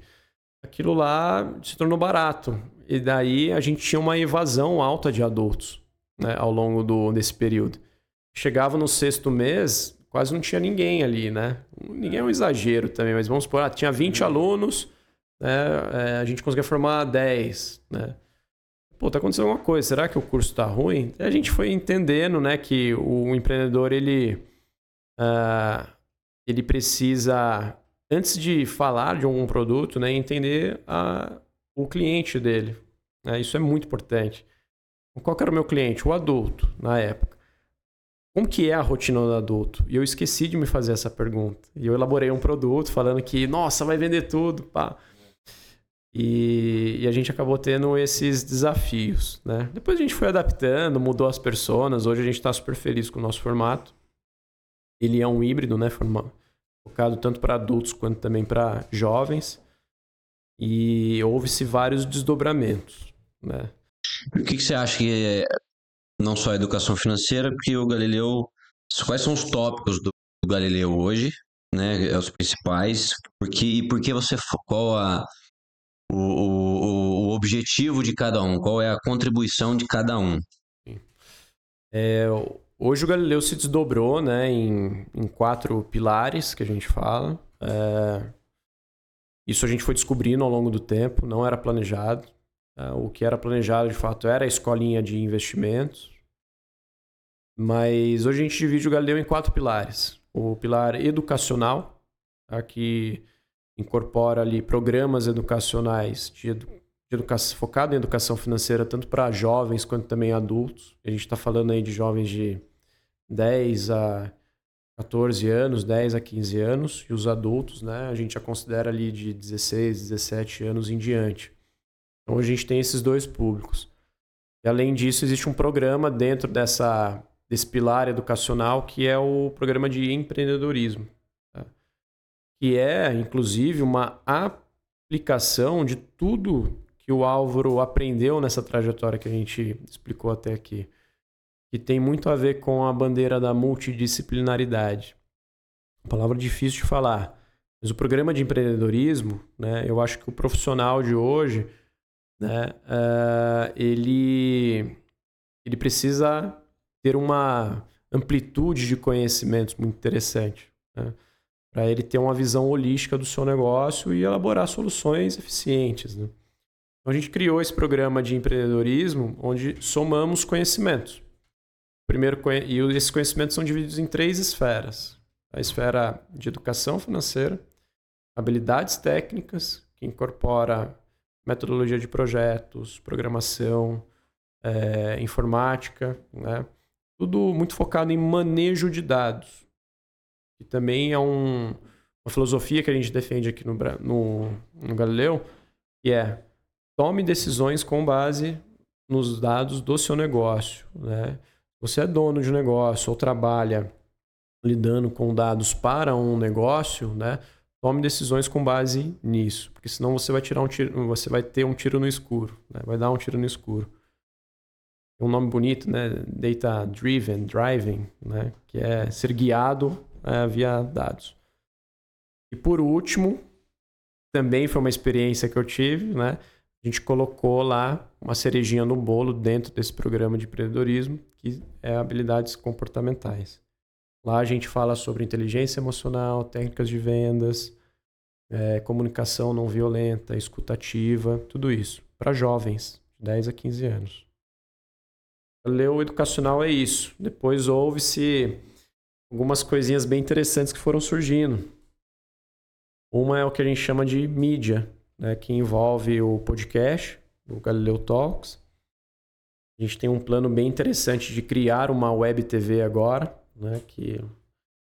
aquilo lá se tornou barato. E daí a gente tinha uma evasão alta de adultos né, ao longo do, desse período. Chegava no sexto mês, quase não tinha ninguém ali, né? Ninguém é um exagero também, mas vamos supor, ah, tinha 20 uhum. alunos, né, é, a gente conseguia formar 10, né? Pô, tá acontecendo alguma coisa, será que o curso tá ruim? E a gente foi entendendo, né, que o empreendedor, ele, uh, ele precisa, antes de falar de algum produto, né, entender a, o cliente dele. Né? Isso é muito importante. Qual era o meu cliente? O adulto, na época. Como que é a rotina do adulto? E eu esqueci de me fazer essa pergunta. E eu elaborei um produto falando que, nossa, vai vender tudo, pá. E, e, a gente acabou tendo esses desafios, né? Depois a gente foi adaptando, mudou as personas. Hoje a gente está super feliz com o nosso formato. Ele é um híbrido, né? Forma, focado tanto para adultos quanto também para jovens. E houve-se vários desdobramentos, né? O que, que você acha que é não só a educação financeira, porque o Galileu. Quais são os tópicos do Galileu hoje, né? É os principais. Porque, e por que você. Qual a, o, o, o objetivo de cada um? Qual é a contribuição de cada um? É, hoje o Galileu se desdobrou né, em, em quatro pilares que a gente fala. É, isso a gente foi descobrindo ao longo do tempo, não era planejado. Tá? O que era planejado, de fato, era a escolinha de investimentos. Mas hoje a gente divide o Galileu em quatro pilares. O pilar educacional, tá? que incorpora ali programas educacionais de, edu de focado em educação financeira, tanto para jovens quanto também adultos. A gente está falando aí de jovens de 10 a 14 anos, 10 a 15 anos, e os adultos, né, a gente já considera ali de 16, 17 anos em diante. Então a gente tem esses dois públicos. E além disso, existe um programa dentro dessa, desse pilar educacional que é o programa de empreendedorismo, tá? que é, inclusive, uma aplicação de tudo que o Álvaro aprendeu nessa trajetória que a gente explicou até aqui que tem muito a ver com a bandeira da multidisciplinaridade. Uma palavra difícil de falar. Mas o programa de empreendedorismo, né, eu acho que o profissional de hoje, né, uh, ele, ele precisa ter uma amplitude de conhecimentos muito interessante. Né, para ele ter uma visão holística do seu negócio e elaborar soluções eficientes. Né? Então a gente criou esse programa de empreendedorismo onde somamos conhecimentos. Primeiro, e esses conhecimentos são divididos em três esferas: a esfera de educação financeira, habilidades técnicas, que incorpora metodologia de projetos, programação, é, informática, né? tudo muito focado em manejo de dados, que também é um, uma filosofia que a gente defende aqui no, no, no Galileu, que é tome decisões com base nos dados do seu negócio, né? você é dono de um negócio ou trabalha lidando com dados para um negócio, né? Tome decisões com base nisso, porque senão você vai tirar um tiro, você vai ter um tiro no escuro, né? vai dar um tiro no escuro. um nome bonito, né? Data driven, driving, né? Que é ser guiado é, via dados. E por último, também foi uma experiência que eu tive, né? A gente colocou lá uma cerejinha no bolo dentro desse programa de empreendedorismo, que é habilidades comportamentais. Lá a gente fala sobre inteligência emocional, técnicas de vendas, é, comunicação não violenta, escutativa, tudo isso, para jovens, de 10 a 15 anos. O educacional é isso. Depois houve-se algumas coisinhas bem interessantes que foram surgindo. Uma é o que a gente chama de mídia, né, que envolve o podcast, o Galileu Talks, a gente tem um plano bem interessante de criar uma web TV agora, né, que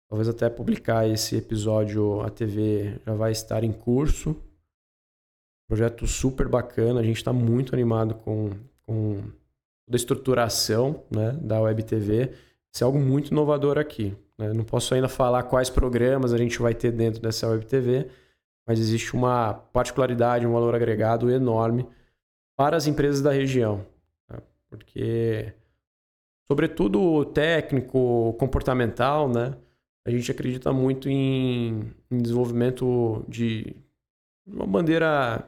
talvez até publicar esse episódio, a TV já vai estar em curso. Projeto super bacana, a gente está muito animado com, com toda a estruturação né, da Web TV. Isso é algo muito inovador aqui. Né? Não posso ainda falar quais programas a gente vai ter dentro dessa Web TV, mas existe uma particularidade, um valor agregado enorme para as empresas da região. Né? Porque, sobretudo técnico, comportamental, né? a gente acredita muito em, em desenvolvimento de uma bandeira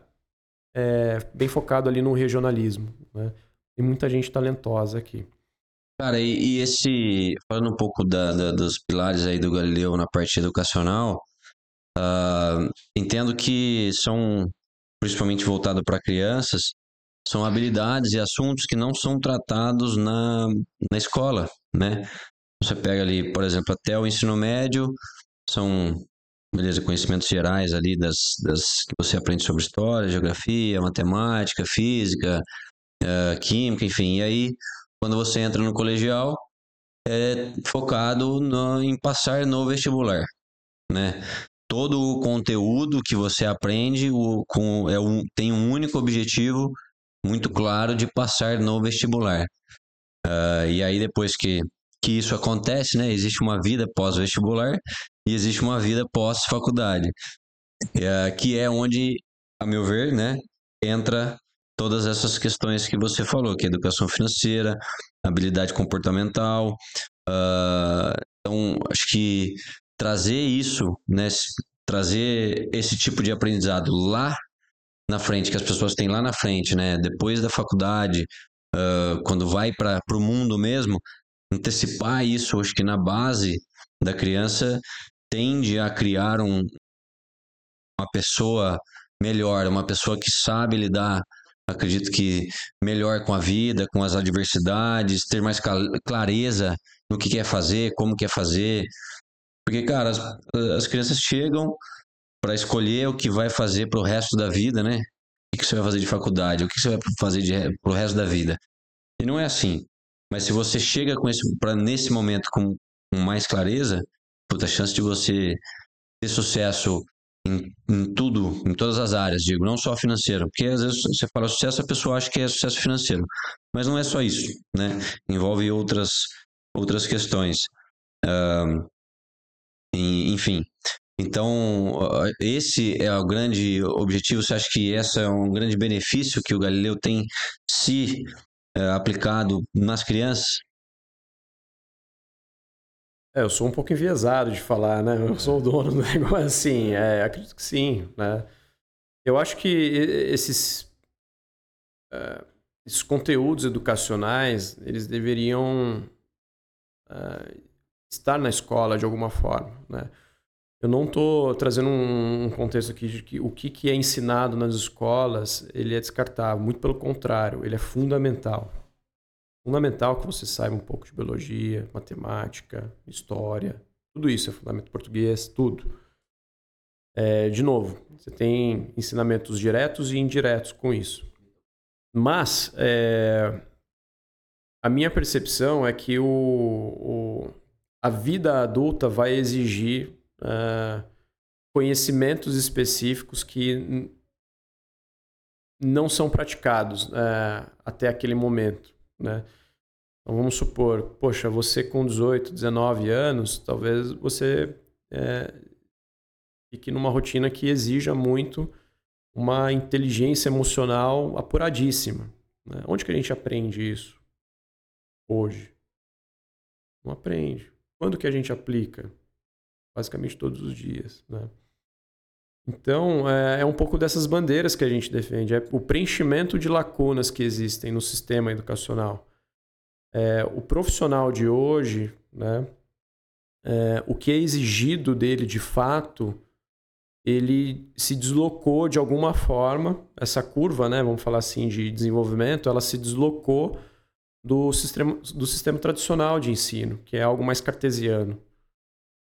é, bem focado ali no regionalismo. Né? Tem muita gente talentosa aqui. Cara, e, e esse, falando um pouco da, da, dos pilares aí do Galileu na parte educacional, uh, entendo que são, principalmente voltado para crianças, são habilidades e assuntos que não são tratados na, na escola, né? Você pega ali, por exemplo, até o ensino médio, são beleza, conhecimentos gerais ali das, das que você aprende sobre história, geografia, matemática, física, uh, química, enfim. E aí, quando você entra no colegial, é focado no, em passar no vestibular, né? Todo o conteúdo que você aprende o, com, é um, tem um único objetivo muito claro de passar no vestibular. Uh, e aí depois que, que isso acontece, né, existe uma vida pós-vestibular e existe uma vida pós-faculdade, uh, que é onde, a meu ver, né, entra todas essas questões que você falou, que é educação financeira, habilidade comportamental. Uh, então, acho que trazer isso, né, trazer esse tipo de aprendizado lá na frente, que as pessoas têm lá na frente, né, depois da faculdade, uh, quando vai para o mundo mesmo, antecipar isso, acho que na base da criança tende a criar um, uma pessoa melhor, uma pessoa que sabe lidar acredito que melhor com a vida, com as adversidades, ter mais clareza no que quer fazer, como quer fazer. Porque, cara, as, as crianças chegam para escolher o que vai fazer para o resto da vida, né? O que você vai fazer de faculdade, o que você vai fazer para o resto da vida. E não é assim. Mas se você chega com esse, pra, nesse momento com, com mais clareza, puta, a chance de você ter sucesso em, em, tudo, em todas as áreas, digo, não só financeiro, porque às vezes você fala sucesso, a pessoa acha que é sucesso financeiro, mas não é só isso, né? Envolve outras, outras questões. Uh, enfim, então esse é o grande objetivo. Você acha que esse é um grande benefício que o Galileu tem se uh, aplicado nas crianças? É, eu sou um pouco enviesado de falar, né? Eu sou o dono do negócio, assim. É, acredito que sim, né? Eu acho que esses, uh, esses conteúdos educacionais, eles deveriam uh, estar na escola de alguma forma, né? Eu não estou trazendo um contexto aqui de que o que, que é ensinado nas escolas ele é descartável. Muito pelo contrário, ele é fundamental fundamental que você saiba um pouco de biologia, matemática, história, tudo isso é fundamento português, tudo. É, de novo, você tem ensinamentos diretos e indiretos com isso. Mas é, a minha percepção é que o, o a vida adulta vai exigir uh, conhecimentos específicos que não são praticados uh, até aquele momento. Né? Então vamos supor, poxa, você com 18, 19 anos, talvez você é, fique numa rotina que exija muito uma inteligência emocional apuradíssima. Né? Onde que a gente aprende isso hoje? Não aprende. Quando que a gente aplica? Basicamente todos os dias. Né? Então, é, é, um pouco dessas bandeiras que a gente defende. É o preenchimento de lacunas que existem no sistema educacional. É, o profissional de hoje, né, é, o que é exigido dele de fato, ele se deslocou de alguma forma, essa curva, né, vamos falar assim, de desenvolvimento, ela se deslocou do sistema, do sistema tradicional de ensino, que é algo mais cartesiano.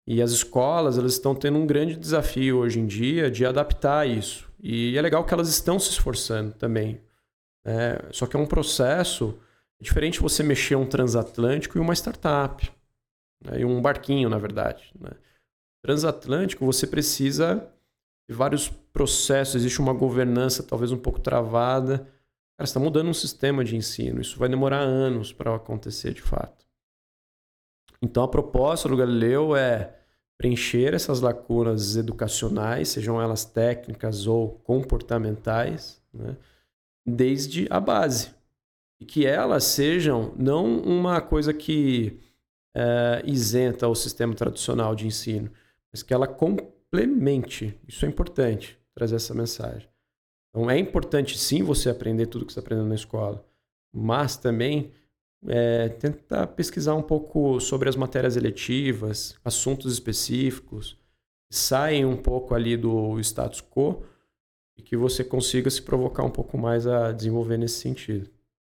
E as escolas elas estão tendo um grande desafio hoje em dia de adaptar isso. E é legal que elas estão se esforçando também. É, só que é um processo diferente você mexer um transatlântico e uma startup. né? e um barquinho, na verdade. Né? Transatlântico, você precisa de vários processos, existe uma governança talvez um pouco travada. Cara, está mudando um sistema de ensino, isso vai demorar anos para acontecer de fato. Então a proposta do Galileu é preencher essas lacunas educacionais, sejam elas técnicas ou comportamentais, né, desde a base. E que elas sejam não uma coisa que é, isenta o sistema tradicional de ensino, mas que ela complemente. Isso é importante, trazer essa mensagem. Então é importante sim você aprender tudo que você está aprendendo na escola, mas também é, tentar pesquisar um pouco sobre as matérias eletivas, assuntos específicos, saem um pouco ali do status quo e que você consiga se provocar um pouco mais a desenvolver nesse sentido.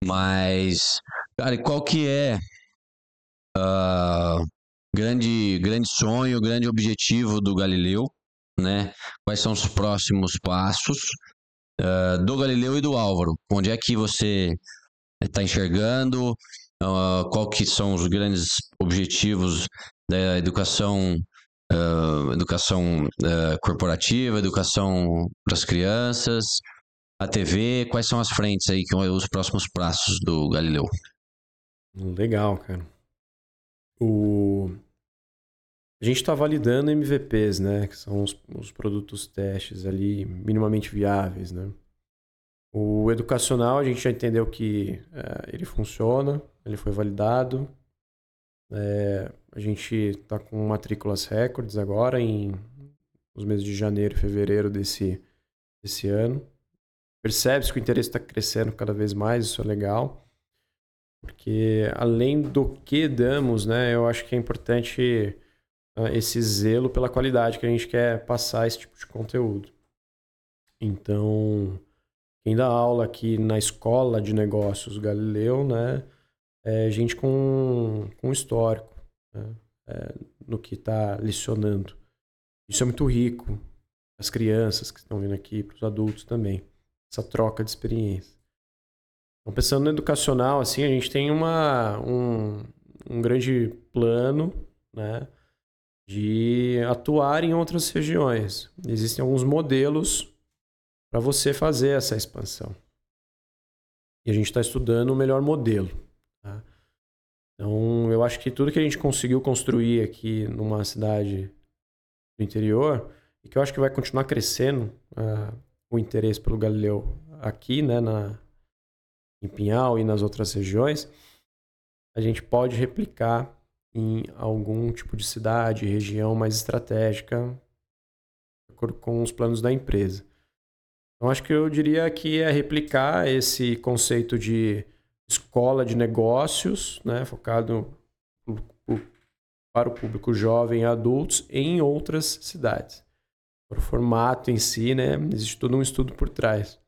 Mas, cara, qual que é uh, grande grande sonho, grande objetivo do Galileu, né? Quais são os próximos passos uh, do Galileu e do Álvaro? Onde é que você está enxergando? Uh, qual que são os grandes objetivos da educação uh, educação uh, corporativa, educação para as crianças, a TV, quais são as frentes aí, que os próximos passos do Galileu? Legal, cara. O... A gente está validando MVPs, né? Que são os, os produtos testes ali minimamente viáveis, né? O educacional, a gente já entendeu que é, ele funciona, ele foi validado. É, a gente está com matrículas recordes agora em os meses de janeiro e fevereiro desse, desse ano. Percebe-se que o interesse está crescendo cada vez mais, isso é legal. Porque além do que damos, né, eu acho que é importante uh, esse zelo pela qualidade que a gente quer passar esse tipo de conteúdo. Então, quem dá aula aqui na escola de negócios Galileu, né, é gente com, com histórico né, é, no que está licionando. Isso é muito rico. As crianças que estão vindo aqui, para os adultos também. Essa troca de experiência. Então, pensando no educacional, assim, a gente tem uma, um, um grande plano, né, de atuar em outras regiões. Existem alguns modelos para você fazer essa expansão. E a gente está estudando o melhor modelo. Então, eu acho que tudo que a gente conseguiu construir aqui numa cidade do interior, e que eu acho que vai continuar crescendo uh, o interesse pelo Galileu aqui, né, na, em Pinhal e nas outras regiões, a gente pode replicar em algum tipo de cidade, região mais estratégica, de acordo com os planos da empresa. Então, acho que eu diria que é replicar esse conceito de escola de negócios, né, focado para o público jovem e adultos em outras cidades. O formato em si, né, existe todo um estudo por trás.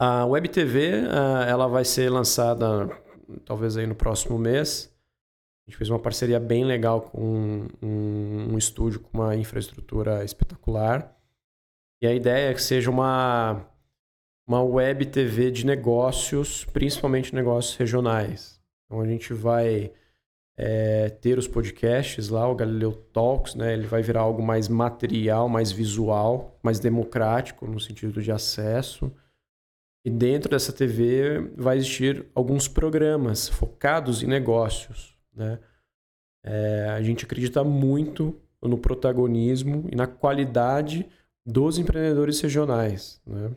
A Web TV, ela vai ser lançada talvez aí no próximo mês. A gente fez uma parceria bem legal com um, um estúdio com uma infraestrutura espetacular. E a ideia é que seja uma, uma web TV de negócios, principalmente negócios regionais. Então a gente vai é, ter os podcasts lá, o Galileu Talks, né? Ele vai virar algo mais material, mais visual, mais democrático no sentido de acesso. E dentro dessa TV vai existir alguns programas focados em negócios, né? É, a gente acredita muito no protagonismo e na qualidade dos empreendedores regionais. Né?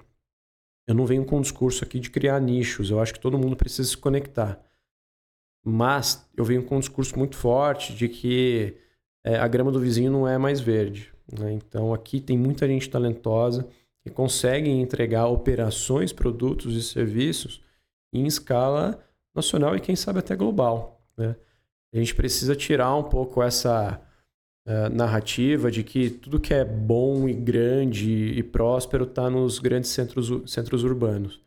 Eu não venho com um discurso aqui de criar nichos, eu acho que todo mundo precisa se conectar. Mas eu venho com um discurso muito forte de que é, a grama do vizinho não é mais verde. Né? Então aqui tem muita gente talentosa que consegue entregar operações, produtos e serviços em escala nacional e quem sabe até global. Né? A gente precisa tirar um pouco essa uh, narrativa de que tudo que é bom e grande e próspero está nos grandes centros, centros urbanos.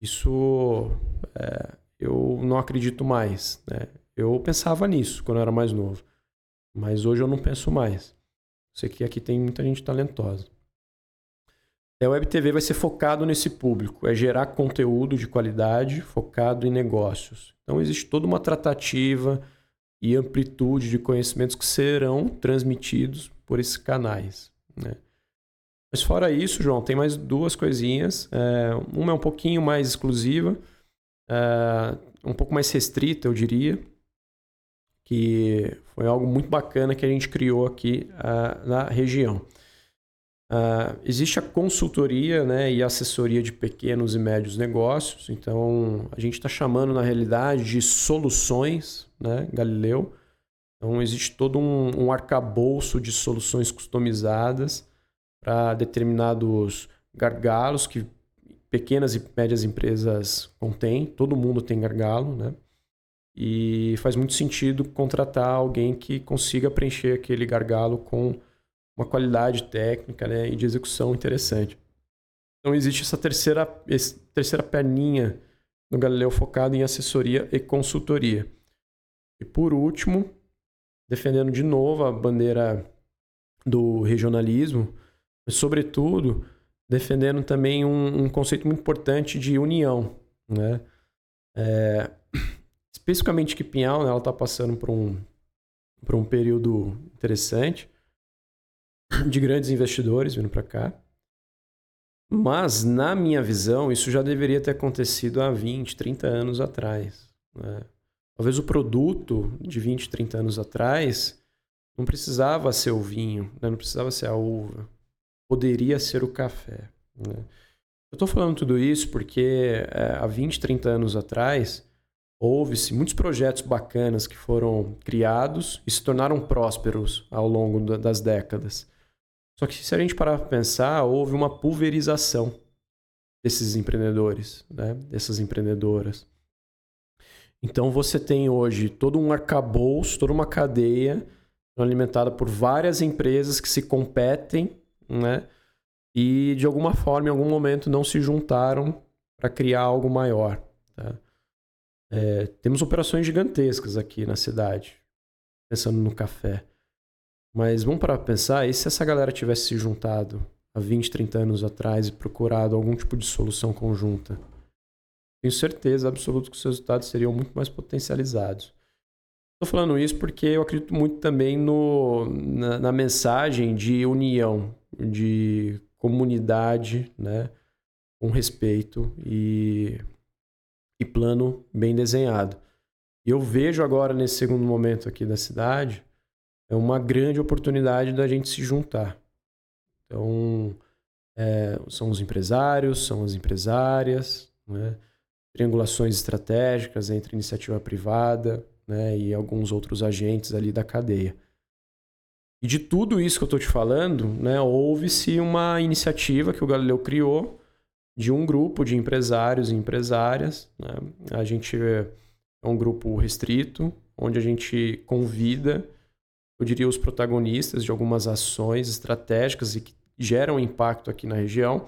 Isso é, eu não acredito mais. Né? Eu pensava nisso quando eu era mais novo, mas hoje eu não penso mais. Sei que aqui tem muita gente talentosa. A Web TV vai ser focado nesse público, é gerar conteúdo de qualidade focado em negócios. Então existe toda uma tratativa e amplitude de conhecimentos que serão transmitidos por esses canais. Né? Mas fora isso, João, tem mais duas coisinhas. É, uma é um pouquinho mais exclusiva, é, um pouco mais restrita, eu diria, que foi algo muito bacana que a gente criou aqui uh, na região. Uh, existe a consultoria né, e assessoria de pequenos e médios negócios, então a gente está chamando na realidade de soluções, né, Galileu. Então existe todo um, um arcabouço de soluções customizadas para determinados gargalos que pequenas e médias empresas contêm, todo mundo tem gargalo, né? E faz muito sentido contratar alguém que consiga preencher aquele gargalo com uma qualidade técnica né, e de execução interessante. Então existe essa terceira, essa terceira perninha no Galileu focado em assessoria e consultoria. E por último, defendendo de novo a bandeira do regionalismo, mas sobretudo defendendo também um, um conceito muito importante de união. Né? É, especificamente que Pinhal, né, ela está passando por um, por um período interessante de grandes investidores vindo para cá. Mas, na minha visão, isso já deveria ter acontecido há 20, 30 anos atrás. Né? Talvez o produto de 20, 30 anos atrás não precisava ser o vinho, né? não precisava ser a uva. Poderia ser o café. Né? Eu estou falando tudo isso porque é, há 20, 30 anos atrás houve-se muitos projetos bacanas que foram criados e se tornaram prósperos ao longo das décadas. Só que se a gente parar para pensar, houve uma pulverização desses empreendedores, né? dessas empreendedoras. Então você tem hoje todo um arcabouço, toda uma cadeia alimentada por várias empresas que se competem, né? E de alguma forma, em algum momento, não se juntaram para criar algo maior. Tá? É, temos operações gigantescas aqui na cidade, pensando no café. Mas vamos para pensar, e se essa galera tivesse se juntado há 20, 30 anos atrás e procurado algum tipo de solução conjunta? Tenho certeza absoluta que os resultados seriam muito mais potencializados. Estou falando isso porque eu acredito muito também no, na, na mensagem de união, de comunidade, né? com respeito e e plano bem desenhado. E eu vejo agora, nesse segundo momento aqui da cidade, é uma grande oportunidade da gente se juntar. Então, é, são os empresários, são as empresárias, né? triangulações estratégicas entre iniciativa privada né? e alguns outros agentes ali da cadeia. E de tudo isso que eu estou te falando, né, houve-se uma iniciativa que o Galileu criou de um grupo de empresários e empresárias. Né? A gente é um grupo restrito, onde a gente convida, eu diria, os protagonistas de algumas ações estratégicas e que geram impacto aqui na região.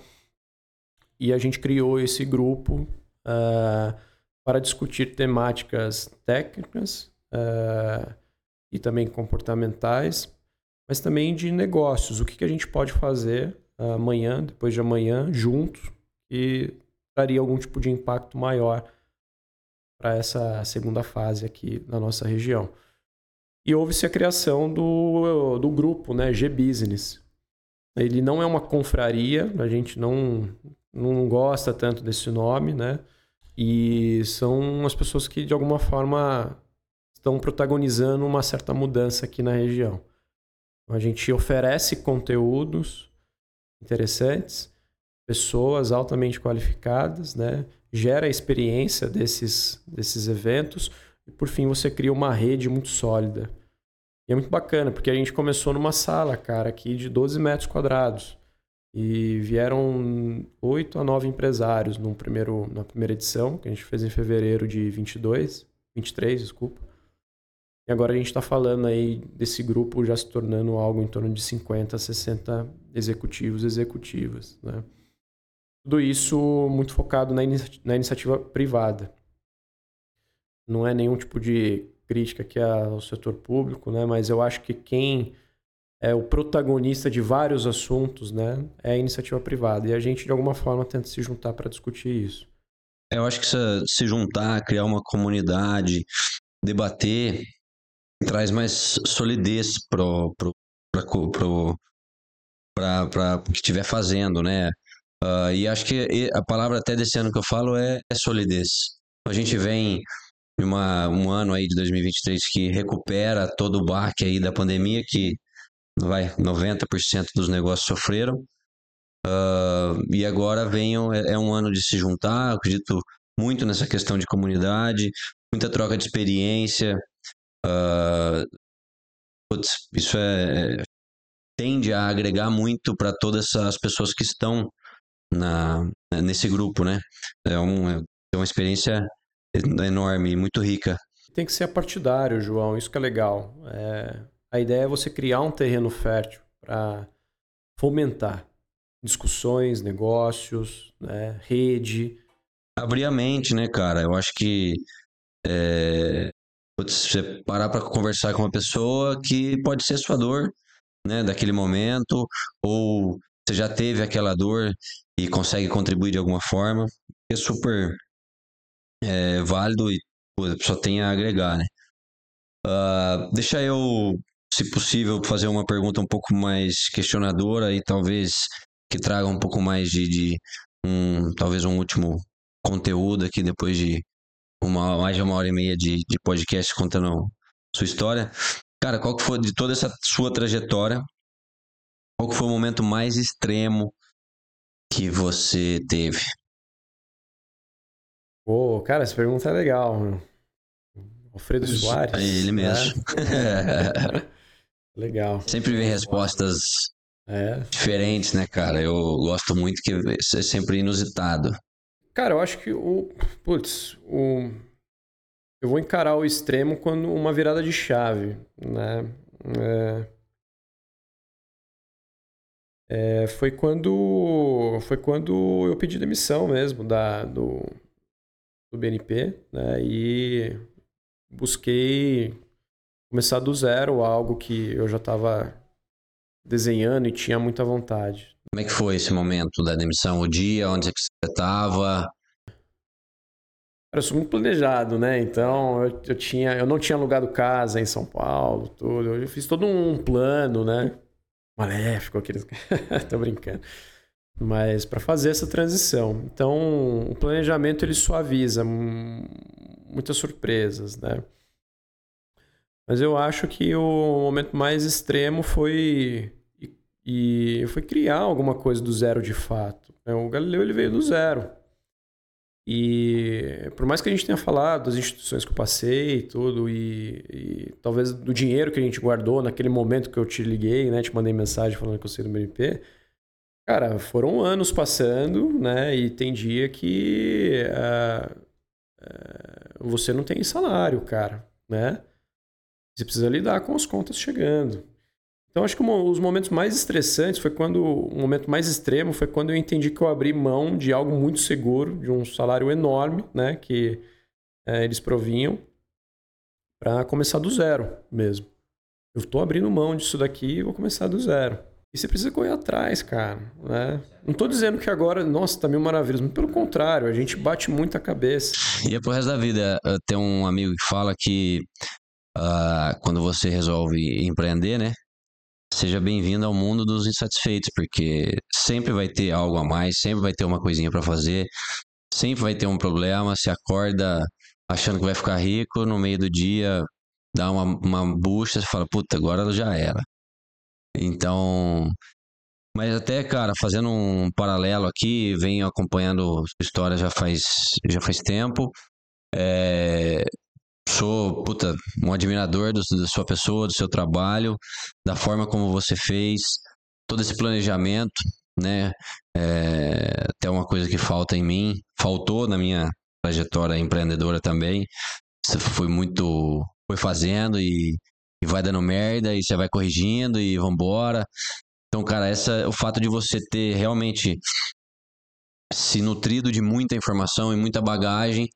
E a gente criou esse grupo uh, para discutir temáticas técnicas uh, e também comportamentais, mas também de negócios. O que, que a gente pode fazer amanhã, depois de amanhã, juntos, e traria algum tipo de impacto maior para essa segunda fase aqui na nossa região. E houve-se a criação do, do grupo, né, G-Business. Ele não é uma confraria, a gente não, não gosta tanto desse nome, né? E são as pessoas que, de alguma forma, estão protagonizando uma certa mudança aqui na região. A gente oferece conteúdos interessantes pessoas altamente qualificadas, né? gera a experiência desses, desses eventos e, por fim, você cria uma rede muito sólida. E é muito bacana, porque a gente começou numa sala, cara, aqui de 12 metros quadrados. E vieram oito a nove empresários no primeiro, na primeira edição, que a gente fez em fevereiro de 22, 23, desculpa. E agora a gente está falando aí desse grupo já se tornando algo em torno de 50, 60 executivos e executivas, né? Tudo isso muito focado na, na iniciativa privada. Não é nenhum tipo de crítica aqui ao setor público, né? mas eu acho que quem é o protagonista de vários assuntos né? é a iniciativa privada. E a gente, de alguma forma, tenta se juntar para discutir isso. Eu acho que se, juntar, criar uma comunidade, debater traz mais solidez para o que estiver fazendo, né? Uh, e acho que a palavra até desse ano que eu falo é, é solidez. A gente vem uma, um ano aí de 2023 que recupera todo o baque aí da pandemia, que vai 90% dos negócios sofreram. Uh, e agora vem é, é um ano de se juntar, acredito muito nessa questão de comunidade, muita troca de experiência. Uh, putz, isso é, é tende a agregar muito para todas as pessoas que estão na, nesse grupo, né? É, um, é uma experiência enorme, muito rica. Tem que ser partidário, João, isso que é legal. É, a ideia é você criar um terreno fértil para fomentar discussões, negócios, né, rede. Abrir a mente, né, cara? Eu acho que é, você parar para conversar com uma pessoa que pode ser sua dor, né, daquele momento, ou você já teve aquela dor e consegue contribuir de alguma forma, é super é, válido e só tem a agregar, né? Uh, deixa eu, se possível, fazer uma pergunta um pouco mais questionadora e talvez que traga um pouco mais de, de um, talvez um último conteúdo aqui depois de uma, mais de uma hora e meia de, de podcast contando sua história. Cara, qual que foi de toda essa sua trajetória? Qual que foi o momento mais extremo que você teve? Pô, cara, essa pergunta é legal. Meu. Alfredo Soares. É ele mesmo. Né? legal. Sempre vem respostas é. diferentes, né, cara? Eu gosto muito que é sempre inusitado. Cara, eu acho que o. Putz, o eu vou encarar o extremo quando uma virada de chave, né? É, é, foi quando foi quando eu pedi demissão mesmo da do, do BNP, né? E busquei começar do zero, algo que eu já estava desenhando e tinha muita vontade. Como é que foi esse momento da demissão? O dia, onde é você estava? Eu sou muito planejado, né? Então eu, eu, tinha, eu não tinha alugado casa em São Paulo, tudo. Eu fiz todo um plano, né? Maléfico, aqueles. Tô brincando. Mas para fazer essa transição. Então o planejamento ele suaviza muitas surpresas, né? Mas eu acho que o momento mais extremo foi e, foi criar alguma coisa do zero de fato. O Galileu ele veio do zero. E por mais que a gente tenha falado das instituições que eu passei e tudo, e, e, talvez do dinheiro que a gente guardou naquele momento que eu te liguei, né? Te mandei mensagem falando que eu sei do BNP. Cara, foram anos passando, né? E tem dia que uh, uh, você não tem salário, cara, né? Você precisa lidar com as contas chegando. Então, acho que os momentos mais estressantes foi quando. O momento mais extremo foi quando eu entendi que eu abri mão de algo muito seguro, de um salário enorme, né? Que é, eles provinham, para começar do zero mesmo. Eu estou abrindo mão disso daqui e vou começar do zero. E você precisa correr atrás, cara. Né? Não estou dizendo que agora, nossa, tá mil maravilhas. Muito pelo contrário, a gente bate muito a cabeça. E é pro resto da vida. Tem um amigo que fala que uh, quando você resolve empreender, né? Seja bem-vindo ao mundo dos insatisfeitos, porque sempre vai ter algo a mais, sempre vai ter uma coisinha para fazer, sempre vai ter um problema. Se acorda achando que vai ficar rico, no meio do dia dá uma, uma bucha, você fala, puta, agora já era. Então, mas até, cara, fazendo um paralelo aqui, venho acompanhando a história já faz, já faz tempo. É, sou, puta, um admirador do, da sua pessoa, do seu trabalho, da forma como você fez, todo esse planejamento, né? É, até uma coisa que falta em mim, faltou na minha trajetória empreendedora também. Você foi muito, foi fazendo e, e vai dando merda e você vai corrigindo e vambora. Então, cara, essa, o fato de você ter realmente se nutrido de muita informação e muita bagagem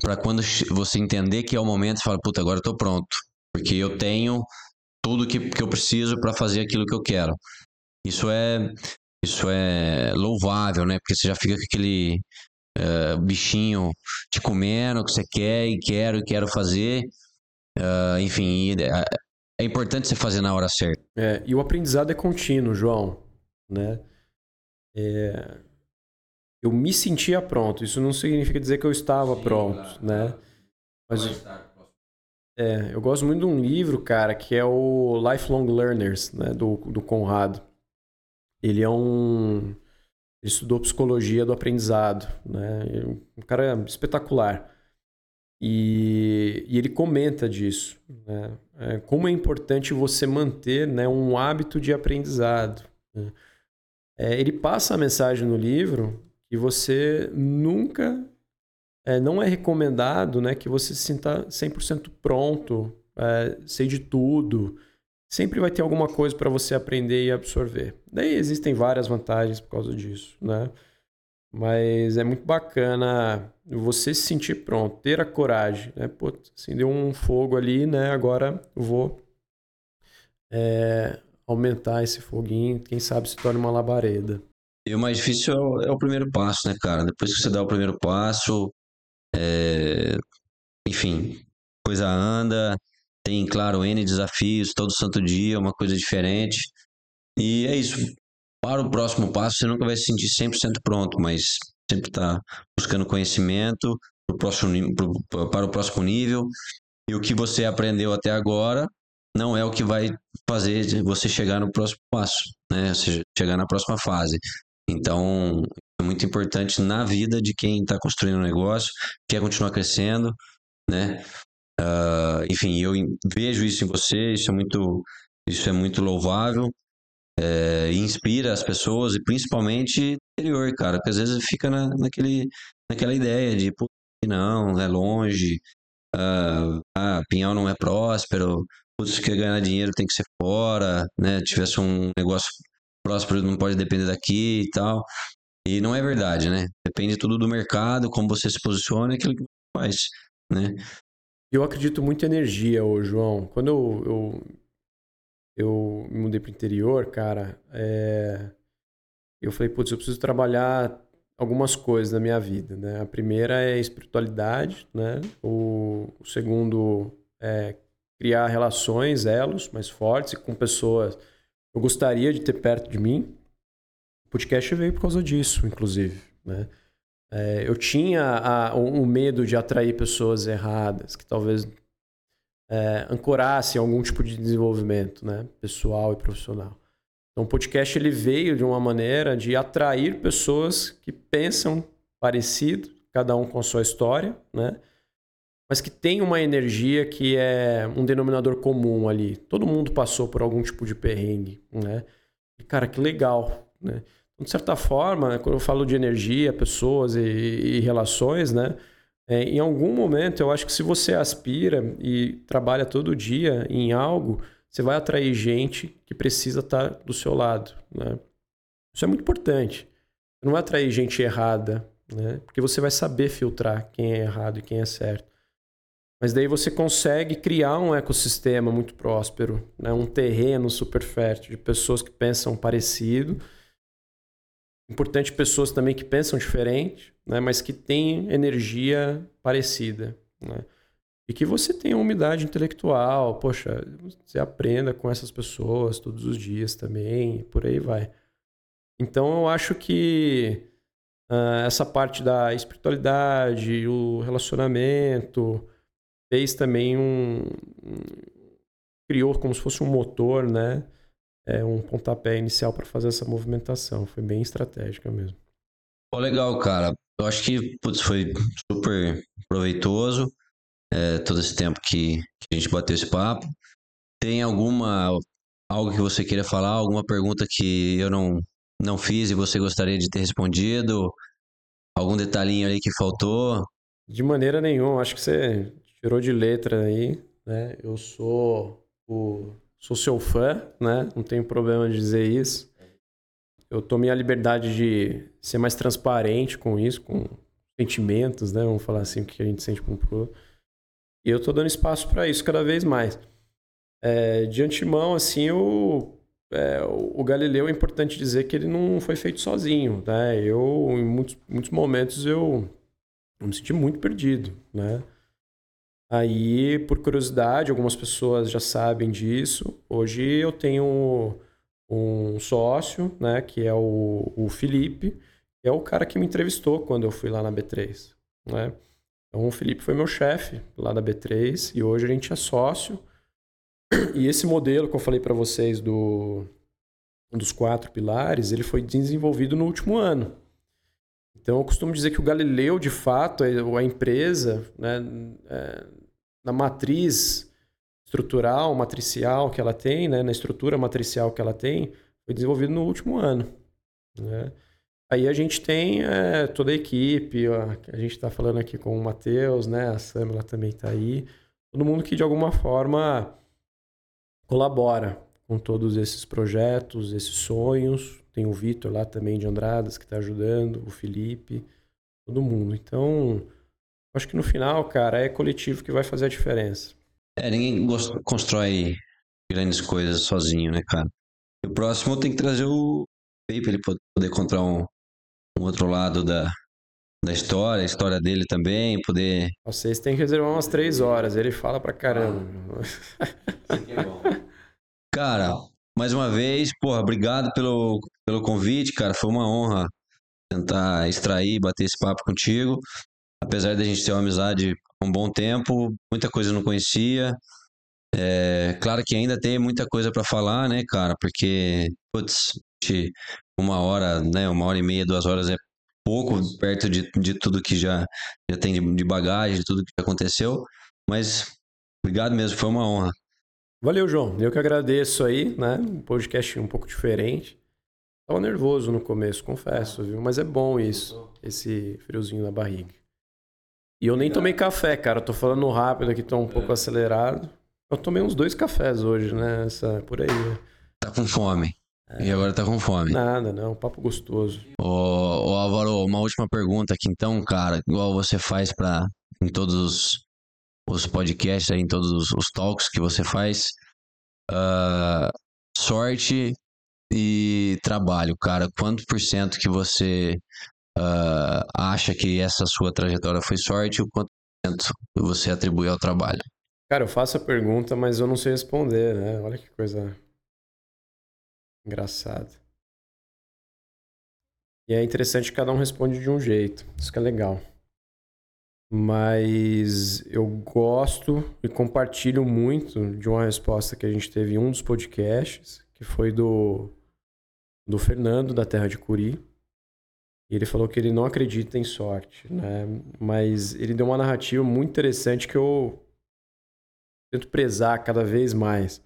para quando você entender que é o momento, você fala, puta, agora eu tô pronto. Porque eu tenho tudo que, que eu preciso para fazer aquilo que eu quero. Isso é isso é louvável, né? Porque você já fica com aquele uh, bichinho te comendo que você quer e quero e quero fazer. Uh, enfim, é, é importante você fazer na hora certa. É, e o aprendizado é contínuo, João. Né? É, eu me sentia pronto. Isso não significa dizer que eu estava Sim, pronto, claro, né? Claro. Mas é, eu gosto muito de um livro, cara, que é o Lifelong Learners, né, do, do Conrado. Ele é um ele estudou psicologia do aprendizado, né? É um cara espetacular. E, e ele comenta disso, né? É, como é importante você manter né, um hábito de aprendizado. Né? É, ele passa a mensagem no livro que você nunca. É, não é recomendado né, que você se sinta 100% pronto, é, sei de tudo. Sempre vai ter alguma coisa para você aprender e absorver. Daí existem várias vantagens por causa disso, né? Mas é muito bacana você se sentir pronto, ter a coragem, né? Pô, acendeu um fogo ali, né? Agora vou é, aumentar esse foguinho, quem sabe se torne uma labareda. E o mais difícil é o, é o, primeiro passo, né, cara? Depois que você dá o primeiro passo, é... enfim, coisa anda, tem, claro, N desafios, todo santo dia, uma coisa diferente. E é isso. Para o próximo passo, você nunca vai se sentir 100% pronto, mas sempre está buscando conhecimento pro próximo, pro, para o próximo nível. E o que você aprendeu até agora não é o que vai fazer você chegar no próximo passo, né? Ou seja, chegar na próxima fase. Então, é muito importante na vida de quem está construindo um negócio, quer continuar crescendo, né? Uh, enfim, eu vejo isso em você, isso é muito, isso é muito louvável, é, inspira as pessoas, e principalmente interior, cara, porque às vezes fica na, naquele, naquela ideia de, não, é longe, uh, ah, Pinhal não é próspero, putz, quer ganhar dinheiro tem que ser fora, né? Tivesse um negócio próspero não pode depender daqui e tal. E não é verdade, né? Depende tudo do mercado, como você se posiciona e aquilo que faz, né? Eu acredito muito em energia, ô João. Quando eu, eu, eu me mudei para o interior, cara, é... eu falei, putz, eu preciso trabalhar algumas coisas na minha vida, né? A primeira é espiritualidade, né? O, o segundo é criar relações, elos mais fortes com pessoas eu gostaria de ter perto de mim. O podcast veio por causa disso, inclusive. Né? É, eu tinha o, o, medo de atrair pessoas erradas, que talvez é, ancorassem algum tipo de desenvolvimento né? pessoal e profissional. Então, o podcast ele veio de uma maneira de atrair pessoas que pensam parecido, cada um com a sua história, né? mas que tem uma energia que é um denominador comum ali. Todo mundo passou por algum tipo de perrengue, né? E, cara, que legal, né? De certa forma, quando eu falo de energia, pessoas e, e relações, né? É, em algum momento, eu acho que se você aspira e trabalha todo dia em algo, você vai atrair gente que precisa estar do seu lado, né? Isso é muito importante. Você não vai atrair gente errada, né? Porque você vai saber filtrar quem é errado e quem é certo. Mas daí você consegue criar um ecossistema muito próspero, né? um terreno super fértil de pessoas que pensam parecido. Importante pessoas também que pensam diferente, né? mas que têm energia parecida. Né? E que você tenha umidade intelectual, poxa, você aprenda com essas pessoas todos os dias também, por aí vai. Então eu acho que uh, essa parte da espiritualidade, o relacionamento, fez também um, criou como se fosse um motor, né? É, um pontapé inicial para fazer essa movimentação. Foi bem estratégica mesmo. Pô, legal, cara. Eu acho que putz, foi super proveitoso é, todo esse tempo que, que a gente bateu esse papo. Tem alguma algo que você queira falar, alguma pergunta que eu não não fiz e você gostaria de ter respondido? Algum detalhinho ali que faltou? De maneira nenhuma. Acho que você tirou de letra aí, né? Eu sou o sou seu fã, né? Não tenho problema de dizer isso. Eu tomei a liberdade de ser mais transparente com isso, com sentimentos, né? Vamos falar assim, o que a gente sente com o pro E eu tô dando espaço para isso cada vez mais. É, de antemão, assim, o, é, o Galileu é importante dizer que ele não foi feito sozinho, né? Eu, em muitos, muitos momentos, eu, eu me senti muito perdido, né? Aí, por curiosidade, algumas pessoas já sabem disso. Hoje eu tenho um sócio, né, que é o, o Felipe, que é o cara que me entrevistou quando eu fui lá na B3, né? Então o Felipe foi meu chefe lá da B3 e hoje a gente é sócio. E esse modelo que eu falei para vocês do dos quatro pilares, ele foi desenvolvido no último ano. Então eu costumo dizer que o Galileu, de fato, é, a empresa, né, é, na matriz estrutural, matricial que ela tem, né, na estrutura matricial que ela tem, foi desenvolvido no último ano. Né? Aí a gente tem é, toda a equipe, ó, a gente está falando aqui com o Matheus, né? A Samela também está aí. Todo mundo que de alguma forma colabora com todos esses projetos, esses sonhos. Tem o Vitor lá também de Andradas que está ajudando, o Felipe, todo mundo. Então, acho que no final, cara, é coletivo que vai fazer a diferença. É, ninguém constrói grandes coisas sozinho, né, cara? E o próximo tem que trazer o Pepe para ele poder contar um, um outro lado da, da história, a história dele também, poder. Vocês têm que reservar umas três horas, ele fala pra caramba. cara, mais uma vez, porra, obrigado pelo, pelo convite, cara. Foi uma honra tentar extrair, bater esse papo contigo. Apesar da gente ter uma amizade há um bom tempo, muita coisa eu não conhecia. É, claro que ainda tem muita coisa para falar, né, cara? Porque, putz, uma hora, né, uma hora e meia, duas horas é pouco perto de, de tudo que já, já tem de, de bagagem, de tudo que aconteceu. Mas obrigado mesmo, foi uma honra. Valeu, João. Eu que agradeço aí, né? Um podcast um pouco diferente. Tava nervoso no começo, confesso, viu? Mas é bom isso, esse friozinho na barriga. E eu nem tomei café, cara. tô falando rápido aqui, tô um pouco é. acelerado. Eu tomei uns dois cafés hoje, né? Essa, por aí. Tá com fome. É. E agora tá com fome. Nada, não. Papo gostoso. Ô, ô Álvaro, uma última pergunta aqui então, cara. Igual você faz pra, em todos os, os podcasts, aí, em todos os, os talks que você faz. Uh, sorte e trabalho, cara. Quanto por cento que você uh, acha que essa sua trajetória foi sorte e o quanto você atribui ao trabalho? Cara, eu faço a pergunta, mas eu não sei responder, né? Olha que coisa Engraçado. E é interessante que cada um responde de um jeito. Isso que é legal. Mas eu gosto e compartilho muito de uma resposta que a gente teve em um dos podcasts, que foi do, do Fernando, da Terra de Curi. E ele falou que ele não acredita em sorte, né? Mas ele deu uma narrativa muito interessante que eu tento prezar cada vez mais.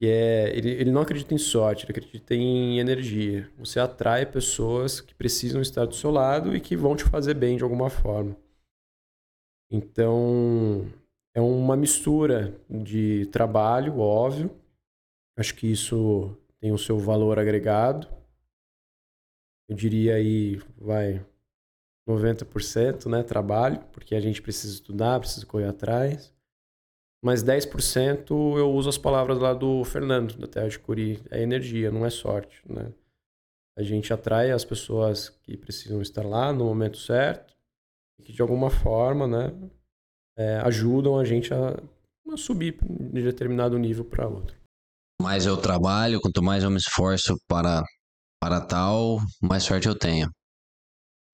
E é, ele, ele não acredita em sorte, ele acredita em energia. Você atrai pessoas que precisam estar do seu lado e que vão te fazer bem de alguma forma. Então, é uma mistura de trabalho, óbvio. Acho que isso tem o seu valor agregado. Eu diria aí, vai, 90% né, trabalho, porque a gente precisa estudar, precisa correr atrás. Mas 10% eu uso as palavras lá do Fernando, da Terra de Curi. É energia, não é sorte, né? A gente atrai as pessoas que precisam estar lá no momento certo e que de alguma forma, né, é, ajudam a gente a, a subir de determinado nível para outro. Mais eu trabalho, quanto mais eu me esforço para, para tal, mais sorte eu tenho.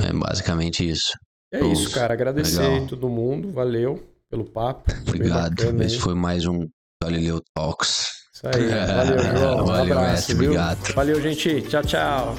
É basicamente isso. É isso, cara. Agradecer Legal. todo mundo. Valeu pelo papo. Obrigado. Esse foi mais um Galileu Talks. Isso aí. Valeu, João. Um abraço. Mestre, obrigado. Valeu, gente. Tchau, tchau.